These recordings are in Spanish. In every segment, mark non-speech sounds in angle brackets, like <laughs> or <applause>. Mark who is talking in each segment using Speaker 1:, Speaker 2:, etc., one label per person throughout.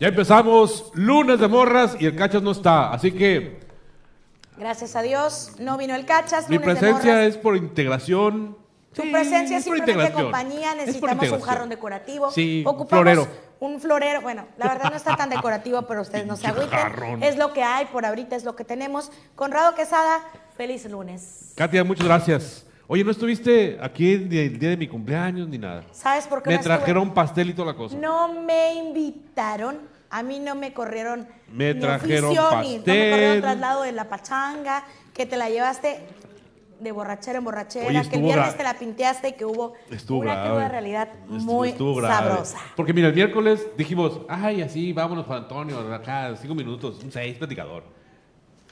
Speaker 1: Ya empezamos lunes de morras y el cachas no está, así que
Speaker 2: Gracias a Dios, no vino el cachas.
Speaker 1: mi
Speaker 2: lunes de
Speaker 1: presencia
Speaker 2: morras.
Speaker 1: es por integración.
Speaker 2: Tu
Speaker 1: Sí,
Speaker 2: presencia es
Speaker 1: por
Speaker 2: simplemente
Speaker 1: integración.
Speaker 2: compañía,
Speaker 1: Es por
Speaker 2: necesitamos un jarrón decorativo.
Speaker 1: Sí,
Speaker 2: Ocupamos
Speaker 1: florero.
Speaker 2: Un florero, bueno, la verdad no está tan decorativo, pero ustedes no se agüiten.
Speaker 1: jarrón.
Speaker 2: Es lo que hay, por ahorita es lo que tenemos. Conrado Quesada, feliz lunes.
Speaker 1: Katia, muchas gracias. Oye, ¿no estuviste aquí el día, el día de mi cumpleaños ni nada?
Speaker 2: ¿Sabes por qué
Speaker 1: Me
Speaker 2: no estuve?
Speaker 1: trajeron pastel y toda la cosa.
Speaker 2: No me invitaron, a mí no me corrieron
Speaker 1: Me
Speaker 2: ni
Speaker 1: trajeron
Speaker 2: oficio, ni- no me corrieron traslado de la pachanga, que te la llevaste de borrachera en borrachera,
Speaker 1: Oye,
Speaker 2: que el viernes te la pinteaste y que hubo
Speaker 1: Estuvo
Speaker 2: una
Speaker 1: grave.
Speaker 2: cruda realidad muy
Speaker 1: estuvo
Speaker 2: sabrosa.
Speaker 1: Porque mira, el miércoles dijimos, ay, así, vámonos Juan Antonio, acá, cinco minutos, un seis, platicador.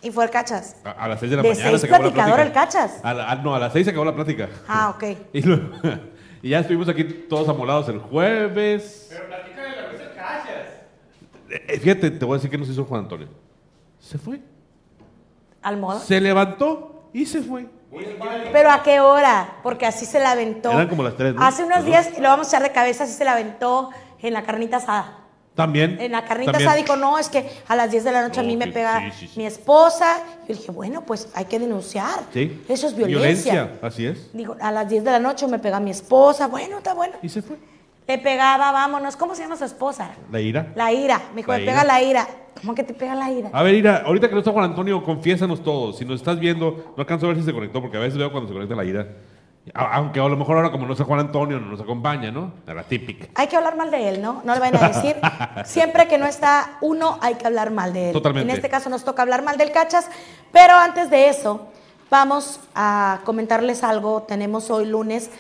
Speaker 2: Y fue el cachas.
Speaker 1: A, a las seis de la
Speaker 2: ¿De
Speaker 1: mañana
Speaker 2: seis
Speaker 1: se acabó la
Speaker 2: platicador
Speaker 1: plática.
Speaker 2: el cachas?
Speaker 1: A la- a- no, a las seis se acabó la plática.
Speaker 2: Ah, ok. <laughs>
Speaker 1: Y, luego- <laughs> y ya estuvimos aquí todos amolados el jueves. Pero platica de la mesa cachas. Fíjate, te voy a decir que nos hizo Juan Antonio. Se fue.
Speaker 2: Al modo.
Speaker 1: Se levantó y se fue.
Speaker 2: Pero ¿a qué hora? Porque así se la aventó.
Speaker 1: Eran como las tres, ¿no?
Speaker 2: Hace unos
Speaker 1: Las
Speaker 2: días, lo vamos a echar de cabeza, así se la aventó en la carnita asada.
Speaker 1: También.
Speaker 2: En la carnita
Speaker 1: también.
Speaker 2: asada dijo, no, es que a las 10 de la noche a mí me pega
Speaker 1: sí, sí, sí.
Speaker 2: mi esposa. Yo dije, bueno, pues hay que denunciar.
Speaker 1: Sí.
Speaker 2: Eso es violencia.
Speaker 1: Así es.
Speaker 2: Digo, a las 10 de la noche me pega mi esposa. Bueno, está bueno.
Speaker 1: Y se fue.
Speaker 2: Le pegaba, vámonos. ¿Cómo se llama su esposa?
Speaker 1: La ira.
Speaker 2: La ira. Me dijo, me pega la ira. ¿Cómo que te pega la ira?
Speaker 1: A ver, Ira, ahorita que no está Juan Antonio, confiésanos todos. Si nos estás viendo, no alcanzo a ver si se conectó, porque a veces veo cuando se conecta la Ira. Aunque a lo mejor ahora, como no está Juan Antonio, no nos acompaña, ¿no? A la típica.
Speaker 2: Hay que hablar mal de él, ¿no? No le vayan a decir. <laughs> Siempre que no está uno, hay que hablar mal de él.
Speaker 1: Totalmente.
Speaker 2: En este caso nos toca hablar mal del cachas. Pero antes de eso, vamos a comentarles algo. Tenemos hoy lunes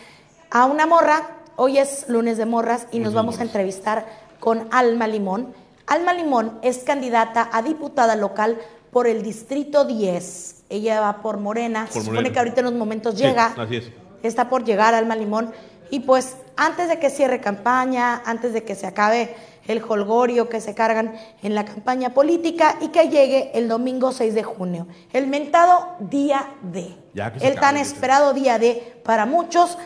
Speaker 2: a una morra. Hoy es lunes de morras y nos vamos a entrevistar con Alma Limón. Alma Limón es candidata a diputada local por el Distrito 10. Ella va por Morena.
Speaker 1: Por
Speaker 2: Se supone
Speaker 1: Morena.
Speaker 2: que ahorita en unos momentos
Speaker 1: Sí,
Speaker 2: llega
Speaker 1: así es.
Speaker 2: Está por llegar Alma Limón. Y pues antes de que cierre campaña, antes de que se acabe el holgorio que se cargan en la campaña política y que llegue el domingo 6 de junio, el mentado día D.
Speaker 1: Ya que se
Speaker 2: el tan esperado día D para muchos,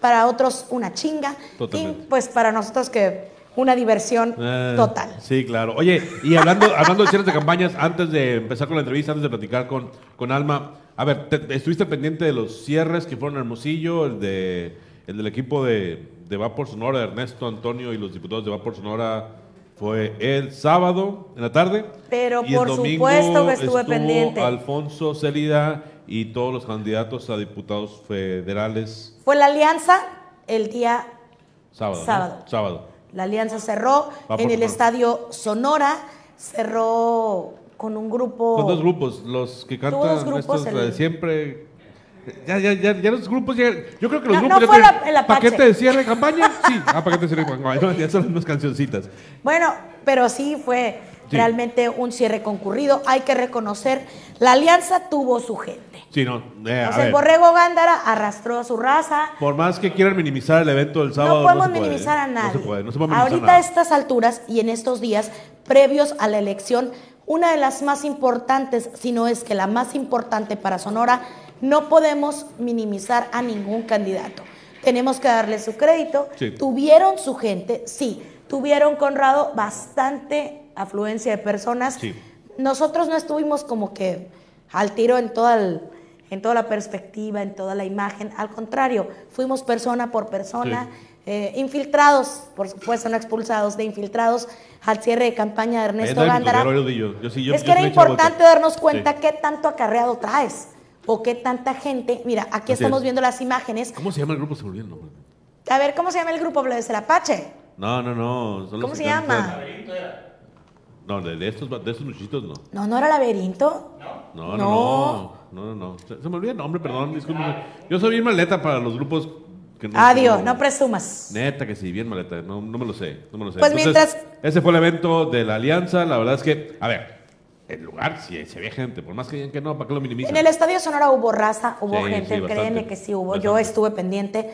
Speaker 2: para otros una chinga
Speaker 1: Totalmente.
Speaker 2: y pues para nosotros que una diversión
Speaker 1: Ah,
Speaker 2: total.
Speaker 1: Sí, claro. Oye, y hablando, hablando de cierres de campañas, antes de empezar con la entrevista, antes de platicar con, con Alma, a ver, te- ¿estuviste pendiente de los cierres que fueron Hermosillo, el, de, el del equipo de, de Va por Sonora, Ernesto Antonio y los diputados de Va por Sonora? Fue el sábado en la tarde.
Speaker 2: Pero
Speaker 1: y el
Speaker 2: por
Speaker 1: domingo
Speaker 2: supuesto que estuve pendiente.
Speaker 1: Alfonso Célida y todos los candidatos a diputados federales.
Speaker 2: Fue la alianza el día
Speaker 1: Sábado. ¿no?
Speaker 2: Sábado.
Speaker 1: Sábado.
Speaker 2: La alianza cerró
Speaker 1: por
Speaker 2: en el
Speaker 1: Sonora.
Speaker 2: estadio Sonora, cerró con un grupo.
Speaker 1: Con dos grupos, los que cantan
Speaker 2: dos grupos,
Speaker 1: estos, de siempre. Ya, ya, ya, ya los grupos ya. Yo creo que los
Speaker 2: No,
Speaker 1: grupos
Speaker 2: no fue la- el
Speaker 1: paquete de cierre de campaña. Sí, <laughs> ah, paquete de cierre de campaña. Ya son unas cancioncitas.
Speaker 2: Bueno, pero sí fue
Speaker 1: Sí.
Speaker 2: realmente un cierre concurrido. Hay que reconocer, la alianza tuvo su gente.
Speaker 1: Sí, no. eh,
Speaker 2: el
Speaker 1: ver,
Speaker 2: borrego Gándara arrastró a su raza.
Speaker 1: por más que quieran minimizar el evento del sábado.
Speaker 2: no podemos
Speaker 1: se puede,
Speaker 2: minimizar
Speaker 1: ¿eh?
Speaker 2: a nadie.
Speaker 1: No se puede, no se puede minimizar
Speaker 2: Ahorita a estas alturas y en estos días previos a la elección, una de las más importantes, si no es que la más importante para Sonora, no podemos minimizar a ningún candidato. Tenemos que darle su crédito.
Speaker 1: Sí.
Speaker 2: Tuvieron su gente, sí. Tuvieron, Conrado, bastante afluencia de personas.
Speaker 1: Sí.
Speaker 2: Nosotros no estuvimos como que al tiro en toda, el- en toda la perspectiva, en toda la imagen. Al contrario, fuimos persona por persona, eh, infiltrados, por supuesto, no expulsados, de infiltrados al cierre de campaña de Ernesto Gándara.
Speaker 1: sí,
Speaker 2: es que era importante darnos cuenta
Speaker 1: Sí.
Speaker 2: qué tanto acarreado traes o qué tanta gente. Mira, aquí
Speaker 1: Así
Speaker 2: estamos
Speaker 1: es.
Speaker 2: viendo las imágenes.
Speaker 1: ¿Cómo se llama el grupo? Se me olvidó el nombre.
Speaker 2: A ver, ¿cómo se llama el grupo? ¿Lo de Apache?
Speaker 1: No, no, no.
Speaker 2: ¿Cómo se llama?
Speaker 1: No, de, de estos, de estos muchachitos no.
Speaker 2: No, no era Laberinto.
Speaker 1: No, no,
Speaker 2: No.
Speaker 1: no. No, no, no. Se, me olvidó el nombre, perdón, discúlpeme. Yo soy bien maleta para los grupos no.
Speaker 2: Adiós, no presumas.
Speaker 1: Neta que sí, bien maleta. No, no me lo sé, no me lo sé.
Speaker 2: Pues mientras-
Speaker 1: Ese fue el evento de la alianza. La verdad es que, a ver, el lugar sí se ve gente. Por más que digan que no, ¿para qué lo minimizan?
Speaker 2: En el Estadio Sonora hubo raza, hubo
Speaker 1: Sí,
Speaker 2: gente,
Speaker 1: sí,
Speaker 2: créeme que sí hubo. Yo
Speaker 1: Bastante.
Speaker 2: estuve pendiente.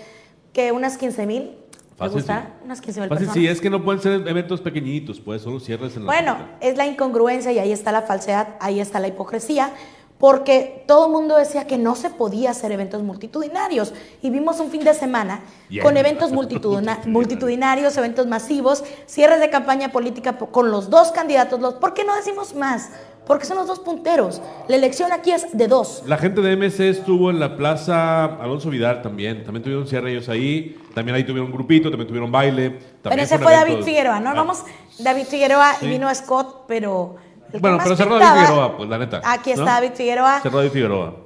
Speaker 2: Que unas 15 mil. ¿Te
Speaker 1: Fácil,
Speaker 2: gusta?
Speaker 1: sí.
Speaker 2: Unas 15 mil
Speaker 1: Fácil,
Speaker 2: personas.
Speaker 1: sí, es que no pueden ser eventos pequeñitos, pues, solo cierres en la
Speaker 2: Bueno, es la incongruencia y ahí está la falsedad, ahí está la hipocresía, porque todo el mundo decía que no se podía hacer eventos multitudinarios. Y vimos un fin de semana con eventos multitudina- <laughs> multitudinarios, eventos masivos, cierres de campaña política po- con los dos candidatos. Los, ¿Por qué no decimos más? Porque son los dos punteros. La elección aquí es de dos.
Speaker 1: La gente de MC estuvo en la plaza Alonso Vidal también. También tuvieron cierre ellos ahí. También ahí tuvieron un grupito, también tuvieron baile.
Speaker 2: Pero
Speaker 1: También
Speaker 2: ese
Speaker 1: un
Speaker 2: fue David Figueroa, ¿no?
Speaker 1: Ah,
Speaker 2: Vamos, David Figueroa
Speaker 1: Sí.
Speaker 2: y vino Scott, pero... el
Speaker 1: Bueno, pero cerró David Figueroa, pues la neta.
Speaker 2: Aquí está
Speaker 1: ¿no?
Speaker 2: David Figueroa,
Speaker 1: Cerró David Figueroa.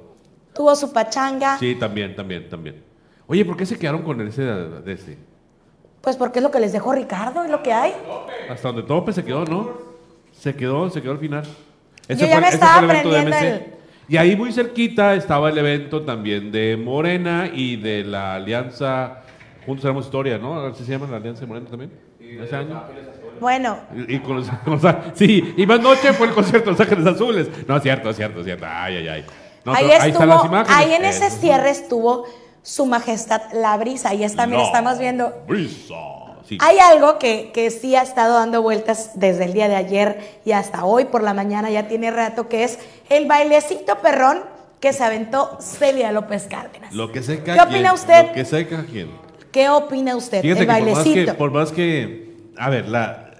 Speaker 2: tuvo su pachanga,
Speaker 1: Sí, también, también, también. Oye, ¿por qué se quedaron con ese de ese?
Speaker 2: pues porque es lo que les dejó Ricardo, es lo que hay.
Speaker 1: Hasta donde tope se quedó, ¿no? Se quedó, se quedó al final.
Speaker 2: Yo ya me
Speaker 1: ese
Speaker 2: estaba
Speaker 1: el evento de
Speaker 2: aprendiendo
Speaker 1: MC. Y ahí muy cerquita estaba el evento también de Morena y de la Alianza Juntos Haremos Historia, ¿no? ¿Así se llama la Alianza de Morena también? Ese año.
Speaker 2: Bueno,
Speaker 1: Y, y con los, <laughs> con los- sí, y más noche fue el concierto de Los Ángeles Azules. No, es cierto, es cierto, es cierto. Ay, ay, ay. No,
Speaker 2: ahí
Speaker 1: pero están las
Speaker 2: estuvo,
Speaker 1: imágenes.
Speaker 2: ahí en ese cierre estuvo su majestad la brisa, y es también estamos viendo
Speaker 1: Brisa. Sí.
Speaker 2: Hay algo que, que sí ha estado dando vueltas desde el día de ayer y hasta hoy por la mañana, ya tiene rato, que es el bailecito perrón que se aventó Celia López Cárdenas.
Speaker 1: Lo que seca
Speaker 2: ¿Qué opina usted?
Speaker 1: Lo que seca quién.
Speaker 2: ¿Qué opina usted
Speaker 1: Fíjate
Speaker 2: del
Speaker 1: que por más que,
Speaker 2: bailecito?
Speaker 1: por más que, a ver, la,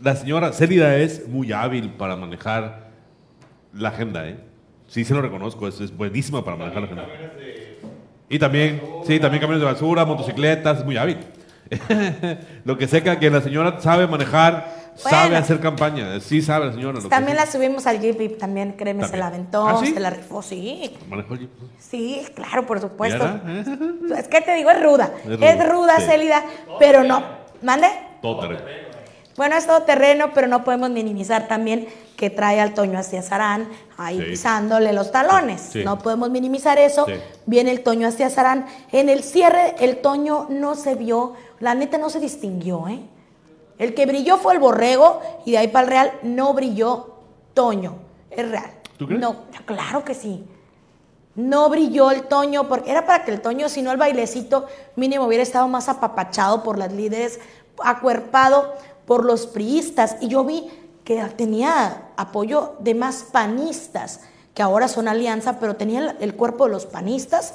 Speaker 1: la señora Célida es muy hábil para manejar la agenda, ¿eh? Sí, se lo reconozco, es, es buenísima para manejar la agenda. Y también, sí, también camiones de basura, motocicletas, es muy hábil. <laughs> lo que seca que la señora sabe manejar, sabe hacer campaña, sí sabe la señora. lo que
Speaker 2: También
Speaker 1: sí.
Speaker 2: la subimos al Jeep y también, créeme, se la aventó,
Speaker 1: ¿Ah, sí?
Speaker 2: se la rifó, sí.
Speaker 1: Manejó el-
Speaker 2: Sí, claro, por supuesto. Es que te digo, es ruda.
Speaker 1: Es
Speaker 2: Es
Speaker 1: ruda,
Speaker 2: ruda,
Speaker 1: sí.
Speaker 2: Célida, pero no. ¿Mande?
Speaker 1: Todo terreno.
Speaker 2: Bueno, es todo terreno, pero no podemos minimizar también que trae al Toño hacia Sarán ahí
Speaker 1: Sí.
Speaker 2: pisándole los talones.
Speaker 1: Sí.
Speaker 2: No podemos minimizar eso.
Speaker 1: Sí.
Speaker 2: Viene el Toño hacia Sarán. En el cierre, el Toño no se vio, la neta no se distinguió, ¿eh? El que brilló fue el borrego y de ahí para el real no brilló Toño. Es real.
Speaker 1: ¿Tú crees?
Speaker 2: No, claro que sí. No brilló el Toño, porque era para que el Toño, si no el bailecito mínimo hubiera estado más apapachado por las líderes, acuerpado por los priistas. Y yo vi que tenía apoyo de más panistas, que ahora son alianza, pero tenían el cuerpo de los panistas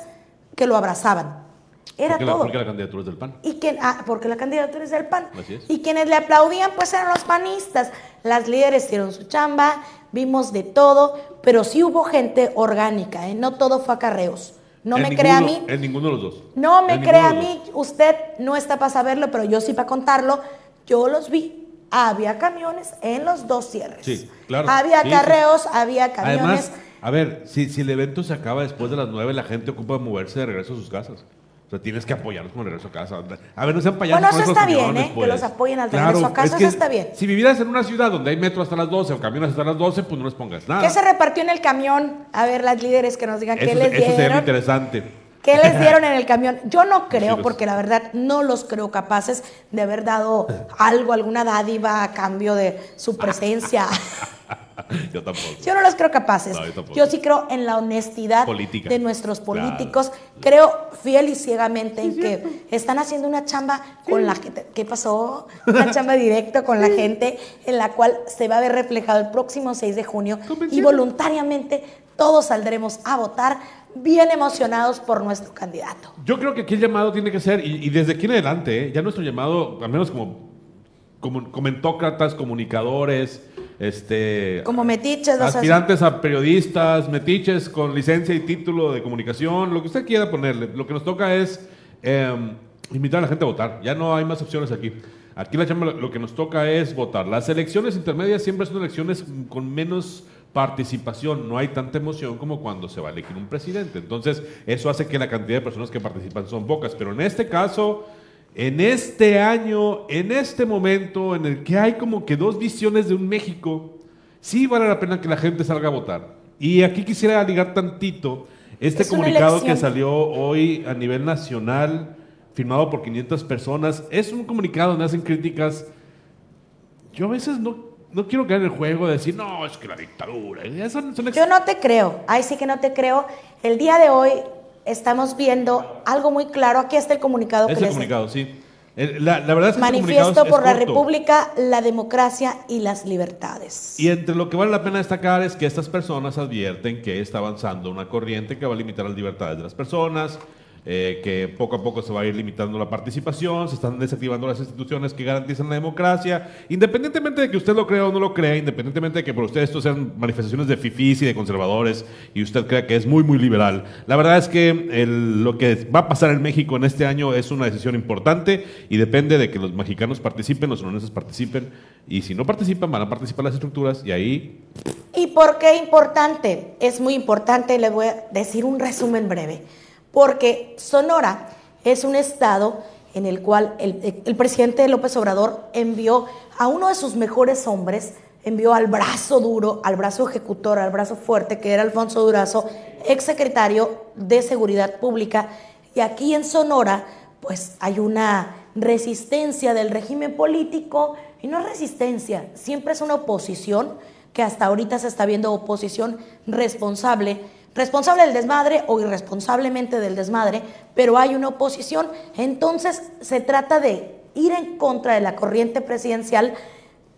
Speaker 2: que lo abrazaban. Era
Speaker 1: porque, la,
Speaker 2: todo.
Speaker 1: porque la candidatura es del PAN.
Speaker 2: Y quien, ah, porque la candidatura es del PAN.
Speaker 1: Así es.
Speaker 2: Y quienes le aplaudían, pues eran los panistas. Las líderes hicieron su chamba, vimos de todo, pero sí hubo gente orgánica, ¿eh? No todo fue acarreos. No
Speaker 1: En
Speaker 2: me crea a mí.
Speaker 1: En ninguno de los dos.
Speaker 2: No me
Speaker 1: En
Speaker 2: crea a mí, usted no está para saberlo, pero yo sí para contarlo. Yo los vi. Había camiones en los dos cierres.
Speaker 1: Sí, claro.
Speaker 2: Había
Speaker 1: Sí, sí.
Speaker 2: acarreos, había camiones.
Speaker 1: Además, a ver, si, si el evento se acaba después de las 9, la gente ocupa moverse de regreso a sus casas. O sea, tienes que apoyarlos con el regreso a casa. A ver, no sean payasos.
Speaker 2: Bueno, eso está bien, ¿eh? Que
Speaker 1: pues.
Speaker 2: los apoyen al regreso a casa,
Speaker 1: es que
Speaker 2: eso está bien.
Speaker 1: Si vivieras en una ciudad donde hay metro hasta las 12 o camiones hasta las 12, pues no les pongas nada.
Speaker 2: ¿Qué se repartió en el camión? A ver, las líderes que nos digan
Speaker 1: eso,
Speaker 2: qué les
Speaker 1: eso sería muy
Speaker 2: dieron.
Speaker 1: interesante.
Speaker 2: ¿Qué les dieron en el camión? Yo no creo, porque la verdad no los creo capaces de haber dado algo, alguna dádiva a cambio de su presencia. <laughs>
Speaker 1: Yo tampoco.
Speaker 2: Yo no los creo capaces.
Speaker 1: No, yo
Speaker 2: sí creo en la honestidad
Speaker 1: Política.
Speaker 2: de nuestros
Speaker 1: Claro.
Speaker 2: políticos. Creo fiel y ciegamente en que están haciendo una chamba con la gente. ¿Qué pasó? Una chamba directa con la gente en la cual se va a ver reflejado el próximo 6 de junio y voluntariamente todos saldremos a votar bien emocionados por nuestro candidato.
Speaker 1: Yo creo que aquí el llamado tiene que ser, y, y desde aquí en adelante, ¿eh? ya nuestro llamado, al menos como, como comentócratas, comunicadores, este,
Speaker 2: Como metiches,
Speaker 1: aspirantes a periodistas, metiches con licencia y título de comunicación, lo que usted quiera ponerle. Lo que nos toca es eh, invitar a la gente a votar. Ya no hay más opciones aquí. Aquí la chamba, lo que nos toca es votar. Las elecciones intermedias siempre son elecciones con menos participación, no hay tanta emoción como cuando se va a elegir un presidente. Entonces, eso hace que la cantidad de personas que participan son pocas. Pero en este caso, en este año, en este momento en el que hay como que dos visiones de un México, sí vale la pena que la gente salga a votar. Y aquí quisiera ligar tantito este
Speaker 2: Es
Speaker 1: comunicado que salió hoy a nivel nacional, firmado por 500 personas. Es un comunicado donde hacen críticas. Yo a veces no, no quiero caer en el juego de decir, no, es que la dictadura. son- son
Speaker 2: Yo no te creo, ahí sí que no te creo. El día de hoy estamos viendo algo muy claro. Aquí está el comunicado
Speaker 1: es
Speaker 2: que
Speaker 1: el comunicado, sí. La, la verdad es que este
Speaker 2: Manifiesto
Speaker 1: es-
Speaker 2: por
Speaker 1: es
Speaker 2: la. República, la democracia y las libertades.
Speaker 1: Y entre lo que vale la pena destacar es que estas personas advierten que está avanzando una corriente que va a limitar las libertades de las personas, eh, que poco a poco se va a ir limitando la participación, se están desactivando las instituciones que garantizan la democracia, independientemente de que usted lo crea o no lo crea, independientemente de que por usted esto sean manifestaciones de fifís y de conservadores y usted crea que es muy, muy liberal. La verdad es que lo que va a pasar en México en este año es una decisión importante y depende de que los mexicanos participen, los sonorenses participen y si no participan van a participar las estructuras y ahí
Speaker 2: ¿Y por qué importante? Es muy importante, le voy a decir un resumen breve. Porque Sonora es un estado en el cual el, presidente López Obrador envió a uno de sus mejores hombres, envió al brazo duro, al brazo ejecutor, al brazo fuerte, que era Alfonso Durazo, exsecretario de Seguridad Pública. Y aquí en Sonora, pues hay una resistencia del régimen político, y no es resistencia, siempre es una oposición que hasta ahorita se está viendo oposición responsable, responsable del desmadre o irresponsablemente del desmadre, pero hay una oposición. Entonces se trata de ir en contra de la corriente presidencial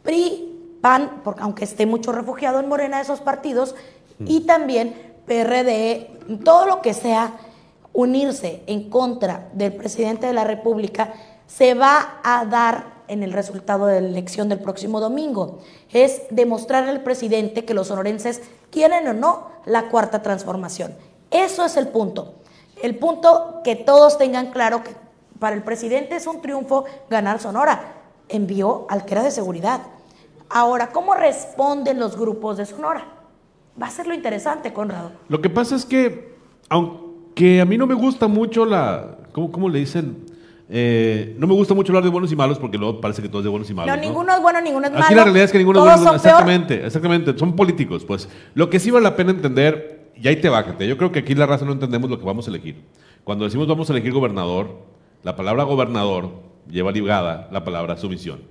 Speaker 2: PRI, PAN, porque aunque esté mucho refugiado en Morena de esos partidos, y también PRD, todo lo que sea unirse en contra del presidente de la República se va a dar en el resultado de la elección del próximo domingo. Es demostrar al presidente que los sonorenses quieren o no la cuarta transformación. Eso es el punto. El punto que todos tengan claro que para el presidente es un triunfo ganar Sonora. Envió al que era de seguridad. Ahora, ¿cómo responden los grupos de Sonora? Va a ser lo interesante, Conrado.
Speaker 1: Lo que pasa es que, aunque a mí no me gusta mucho la. ¿Cómo, cómo le dicen? Eh, no me gusta mucho hablar de buenos y malos porque luego parece que todo es de buenos y malos.
Speaker 2: No, ninguno es bueno, ninguno es malo.
Speaker 1: Aquí la realidad es que ninguno es bueno.
Speaker 2: son peor.
Speaker 1: Exactamente, exactamente. Son políticos, pues. Lo que sí vale la pena entender, y ahí te bájate. Yo creo que aquí la raza no entendemos lo que vamos a elegir. Cuando decimos vamos a elegir gobernador, la palabra gobernador lleva ligada la palabra sumisión.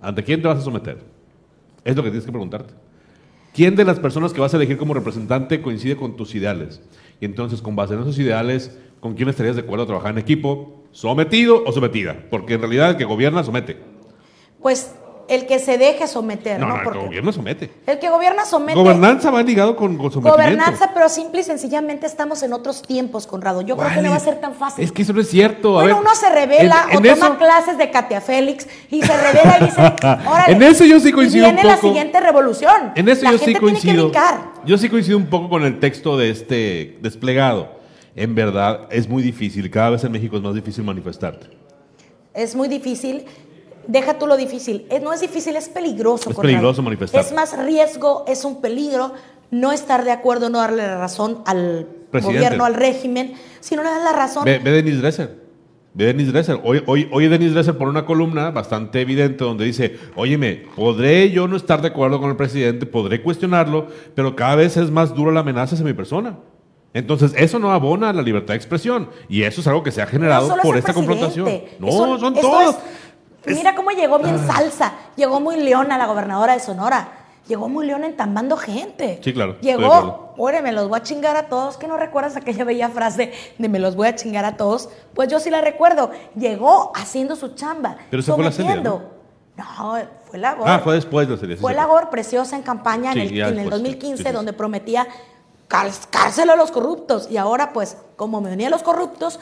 Speaker 1: ¿Ante quién te vas a someter? Es lo que tienes que preguntarte. ¿Quién de las personas que vas a elegir como representante coincide con tus ideales? Y entonces, con base en esos ideales, ¿con quién estarías de acuerdo a trabajar en equipo? ¿Sometido o sometida? Porque en realidad el que gobierna somete.
Speaker 2: Pues el que se deje someter,
Speaker 1: No,
Speaker 2: ¿no?
Speaker 1: no, el que gobierna somete.
Speaker 2: el que gobierna somete.
Speaker 1: Gobernanza va ligado con, con sometimiento.
Speaker 2: Gobernanza, pero simple y sencillamente estamos en otros tiempos, Conrado. Yo creo que no va a ser tan fácil.
Speaker 1: Es que eso no es cierto. A
Speaker 2: bueno,
Speaker 1: ver,
Speaker 2: uno se revela
Speaker 1: en-
Speaker 2: o toma clases de Katia Félix y se revela y dice, <laughs> órale.
Speaker 1: En eso yo sí
Speaker 2: y
Speaker 1: coincido
Speaker 2: viene
Speaker 1: un
Speaker 2: la
Speaker 1: poco.
Speaker 2: siguiente revolución.
Speaker 1: En eso
Speaker 2: la
Speaker 1: yo
Speaker 2: gente
Speaker 1: sí
Speaker 2: tiene
Speaker 1: coincido.
Speaker 2: que.
Speaker 1: Yo sí coincido un poco con el texto de este desplegado. En verdad es muy difícil. Cada vez en México es más difícil manifestarte.
Speaker 2: Es muy difícil. Deja tú lo difícil. Es- no es difícil, es peligroso.
Speaker 1: Es peligroso manifestarse.
Speaker 2: Es más riesgo, es un peligro no estar de acuerdo, no darle la razón al
Speaker 1: Presidente.
Speaker 2: gobierno, al régimen, sino no dar la razón.
Speaker 1: Ve, ve Denis Dresser. Ve Denis Dresser. Hoy, hoy, hoy Denis Dresser por una columna bastante evidente donde dice, óyeme, podré yo no estar de acuerdo con el presidente, podré cuestionarlo, pero cada vez es más dura la amenaza hacia mi persona. Entonces, eso no abona a la libertad de expresión. Y eso es algo que se ha generado
Speaker 2: No
Speaker 1: por
Speaker 2: es
Speaker 1: esta
Speaker 2: presidente.
Speaker 1: confrontación. No,
Speaker 2: Eso-
Speaker 1: son todos.
Speaker 2: es- mira cómo llegó bien salsa. Llegó muy leona la gobernadora de Sonora. Llegó muy leona entambando gente.
Speaker 1: Sí, claro,
Speaker 2: Llegó, oye, me los voy a chingar a todos. ¿Que no recuerdas aquella bella frase de me los voy a chingar a todos? Pues yo sí la recuerdo. Llegó haciendo su chamba.
Speaker 1: Pero esa fue la serie.
Speaker 2: No, fue la
Speaker 1: Ah, fue después de la serie.
Speaker 2: fue
Speaker 1: sí.
Speaker 2: la GOR preciosa en campaña
Speaker 1: Sí,
Speaker 2: en, el,
Speaker 1: ya
Speaker 2: en el
Speaker 1: después, sí,
Speaker 2: 2015,
Speaker 1: sí, sí.
Speaker 2: donde prometía cárcel a los corruptos. Y ahora, pues, como me venía a los corruptos,